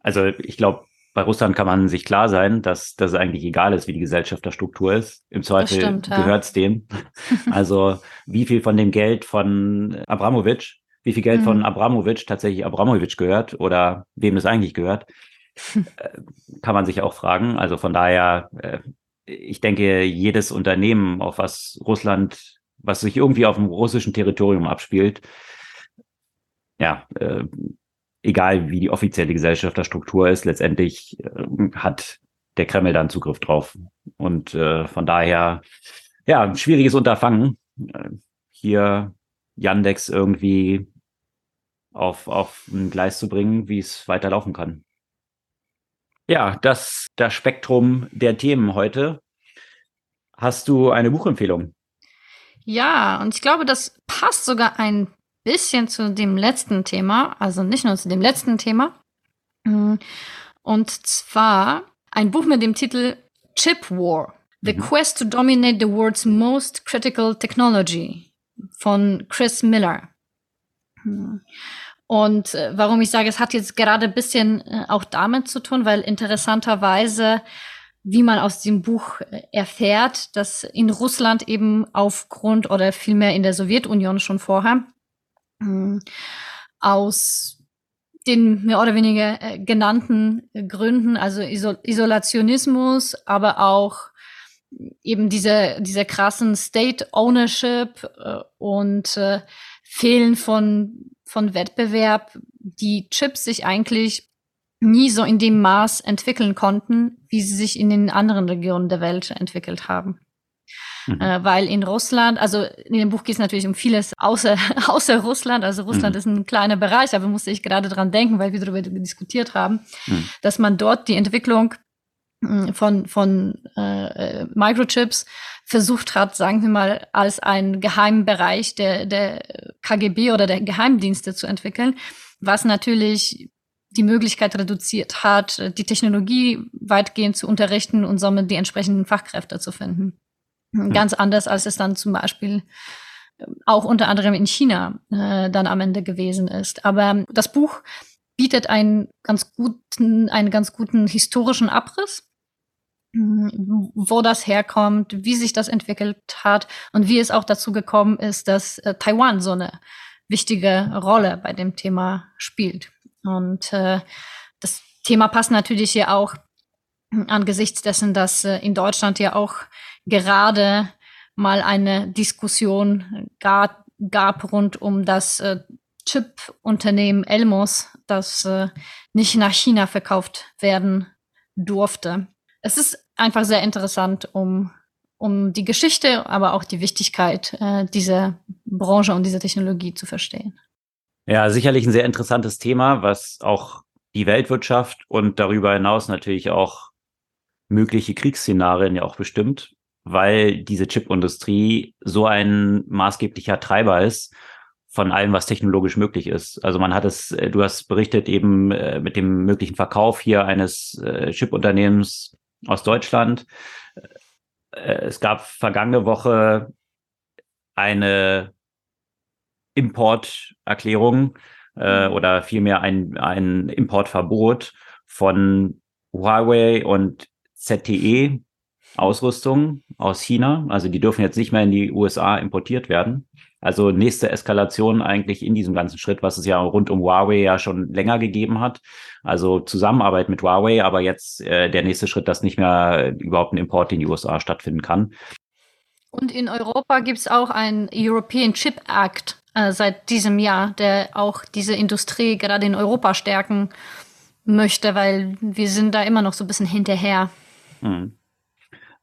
also ich glaube, bei Russland kann man sich klar sein, dass, es eigentlich egal ist, wie die Gesellschafterstruktur ist. Im Zweifel ja. gehört es denen. also wie viel von dem Geld von Abramowitsch, wie viel Geld mhm. von Abramowitsch tatsächlich Abramowitsch gehört oder wem das eigentlich gehört, äh, kann man sich auch fragen. Also von daher, äh, ich denke, jedes Unternehmen, auf was Russland, was sich irgendwie auf dem russischen Territorium abspielt, ja, äh, egal wie die offizielle Gesellschafterstruktur ist, letztendlich hat der Kreml dann Zugriff drauf. Und von daher, ja, ein schwieriges Unterfangen, hier Yandex irgendwie auf, auf ein Gleis zu bringen, wie es weiterlaufen kann. Ja, das das Spektrum der Themen heute. Hast du eine Buchempfehlung? Ja, und ich glaube, das passt sogar ein bisschen zu dem letzten Thema, also nicht nur zu dem letzten Thema. Mm, und zwar ein Buch mit dem Titel Chip War: The mhm. Quest to Dominate the World's Most Critical Technology von Chris Miller. Mm. Und äh, warum ich sage, es hat jetzt gerade ein bisschen äh, auch damit zu tun, weil interessanterweise, wie man aus dem Buch äh, erfährt, dass in Russland eben aufgrund oder vielmehr in der Sowjetunion schon vorher hm, aus den mehr oder weniger äh, genannten Gründen, also Isol Isolationismus, aber auch eben diese, diese krassen State Ownership äh, und äh, Fehlen von, von Wettbewerb, die Chips sich eigentlich nie so in dem Maß entwickeln konnten, wie sie sich in den anderen Regionen der Welt entwickelt haben. Mhm. Äh, weil in Russland, also in dem Buch geht es natürlich um vieles außer, außer Russland. Also Russland mhm. ist ein kleiner Bereich, aber musste ich gerade dran denken, weil wir darüber diskutiert haben, mhm. dass man dort die Entwicklung hm, von, von äh, Microchips versucht hat, sagen wir mal, als einen geheimen Bereich der, der KGB oder der Geheimdienste zu entwickeln, was natürlich die Möglichkeit reduziert hat, die Technologie weitgehend zu unterrichten und somit die entsprechenden Fachkräfte zu finden. Mhm. Ganz anders, als es dann zum Beispiel ähm, auch unter anderem in China äh, dann am Ende gewesen ist. Aber das Buch bietet einen ganz guten, einen ganz guten historischen Abriss, wo das herkommt, wie sich das entwickelt hat und wie es auch dazu gekommen ist, dass äh, Taiwan so eine wichtige Rolle bei dem Thema spielt. Und äh, das Thema passt natürlich hier auch angesichts dessen, dass äh, in Deutschland ja auch gerade mal eine Diskussion gab, gab rund um das äh, Chip-Unternehmen Elmos, das äh, nicht nach China verkauft werden durfte. Es ist einfach sehr interessant, um, um die Geschichte, aber auch die Wichtigkeit äh, dieser Branche und dieser Technologie zu verstehen. Ja, sicherlich ein sehr interessantes Thema, was auch die Weltwirtschaft und darüber hinaus natürlich auch mögliche Kriegsszenarien ja auch bestimmt weil diese Chipindustrie so ein maßgeblicher Treiber ist von allem, was technologisch möglich ist. Also man hat es, äh, du hast berichtet eben äh, mit dem möglichen Verkauf hier eines äh, Chipunternehmens aus Deutschland. Es gab vergangene Woche eine Importerklärung äh, oder vielmehr ein, ein Importverbot von Huawei und ZTE, Ausrüstung aus China. Also die dürfen jetzt nicht mehr in die USA importiert werden. Also nächste Eskalation eigentlich in diesem ganzen Schritt, was es ja rund um Huawei ja schon länger gegeben hat. Also Zusammenarbeit mit Huawei, aber jetzt äh, der nächste Schritt, dass nicht mehr überhaupt ein Import in die USA stattfinden kann. Und in Europa gibt es auch einen European Chip Act äh, seit diesem Jahr, der auch diese Industrie gerade in Europa stärken möchte, weil wir sind da immer noch so ein bisschen hinterher. Hm.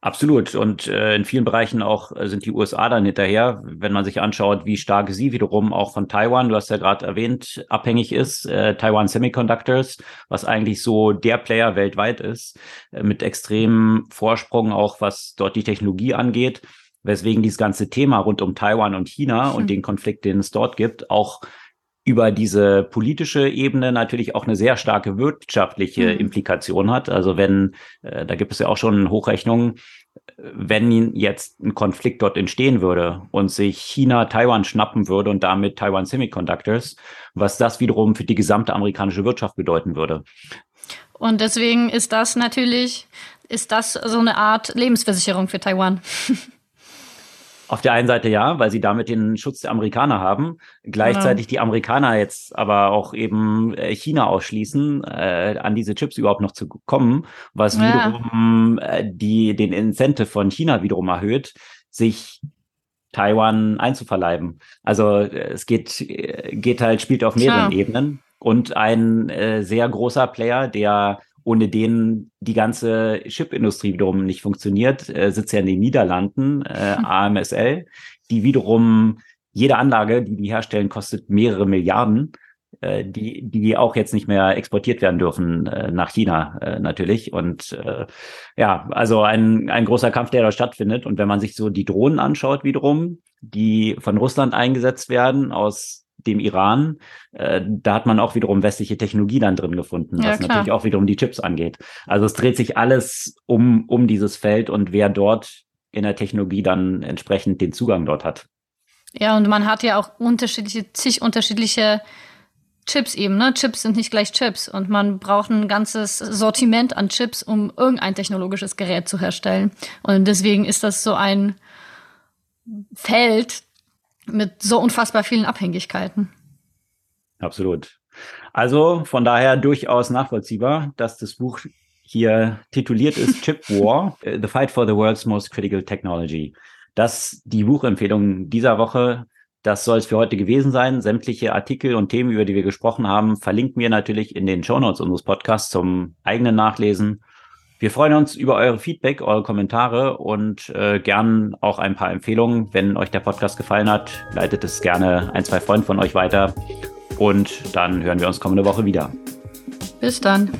Absolut. Und äh, in vielen Bereichen auch äh, sind die USA dann hinterher, wenn man sich anschaut, wie stark sie wiederum auch von Taiwan, du hast ja gerade erwähnt, abhängig ist, äh, Taiwan Semiconductors, was eigentlich so der Player weltweit ist, äh, mit extremem Vorsprung auch, was dort die Technologie angeht, weswegen dieses ganze Thema rund um Taiwan und China hm. und den Konflikt, den es dort gibt, auch über diese politische Ebene natürlich auch eine sehr starke wirtschaftliche mhm. Implikation hat. Also wenn, äh, da gibt es ja auch schon Hochrechnungen, wenn jetzt ein Konflikt dort entstehen würde und sich China Taiwan schnappen würde und damit Taiwan Semiconductors, was das wiederum für die gesamte amerikanische Wirtschaft bedeuten würde. Und deswegen ist das natürlich, ist das so eine Art Lebensversicherung für Taiwan. Auf der einen Seite ja, weil sie damit den Schutz der Amerikaner haben. Gleichzeitig ja. die Amerikaner jetzt aber auch eben äh, China ausschließen, äh, an diese Chips überhaupt noch zu kommen, was ja. wiederum äh, die, den Incentive von China wiederum erhöht, sich Taiwan einzuverleiben. Also äh, es geht, äh, geht halt, spielt auf mehreren Klar. Ebenen. Und ein äh, sehr großer Player, der ohne den die ganze Chipindustrie wiederum nicht funktioniert, äh, sitzt ja in den Niederlanden, äh, AMSL, die wiederum jede Anlage, die die herstellen, kostet mehrere Milliarden, äh, die, die auch jetzt nicht mehr exportiert werden dürfen äh, nach China äh, natürlich. Und äh, ja, also ein, ein großer Kampf, der da stattfindet. Und wenn man sich so die Drohnen anschaut wiederum, die von Russland eingesetzt werden aus dem Iran, äh, da hat man auch wiederum westliche Technologie dann drin gefunden, ja, was klar. natürlich auch wiederum die Chips angeht. Also es dreht sich alles um, um dieses Feld und wer dort in der Technologie dann entsprechend den Zugang dort hat. Ja, und man hat ja auch unterschiedliche, zig unterschiedliche Chips eben, ne? Chips sind nicht gleich Chips und man braucht ein ganzes Sortiment an Chips, um irgendein technologisches Gerät zu herstellen. Und deswegen ist das so ein Feld, mit so unfassbar vielen Abhängigkeiten. Absolut. Also von daher durchaus nachvollziehbar, dass das Buch hier tituliert ist Chip War, The Fight for the World's Most Critical Technology. Das die Buchempfehlung dieser Woche. Das soll es für heute gewesen sein. Sämtliche Artikel und Themen, über die wir gesprochen haben, verlinken wir natürlich in den Shownotes unseres Podcasts zum eigenen Nachlesen. Wir freuen uns über eure Feedback, eure Kommentare und äh, gern auch ein paar Empfehlungen. Wenn euch der Podcast gefallen hat, leitet es gerne ein, zwei Freunden von euch weiter. Und dann hören wir uns kommende Woche wieder. Bis dann.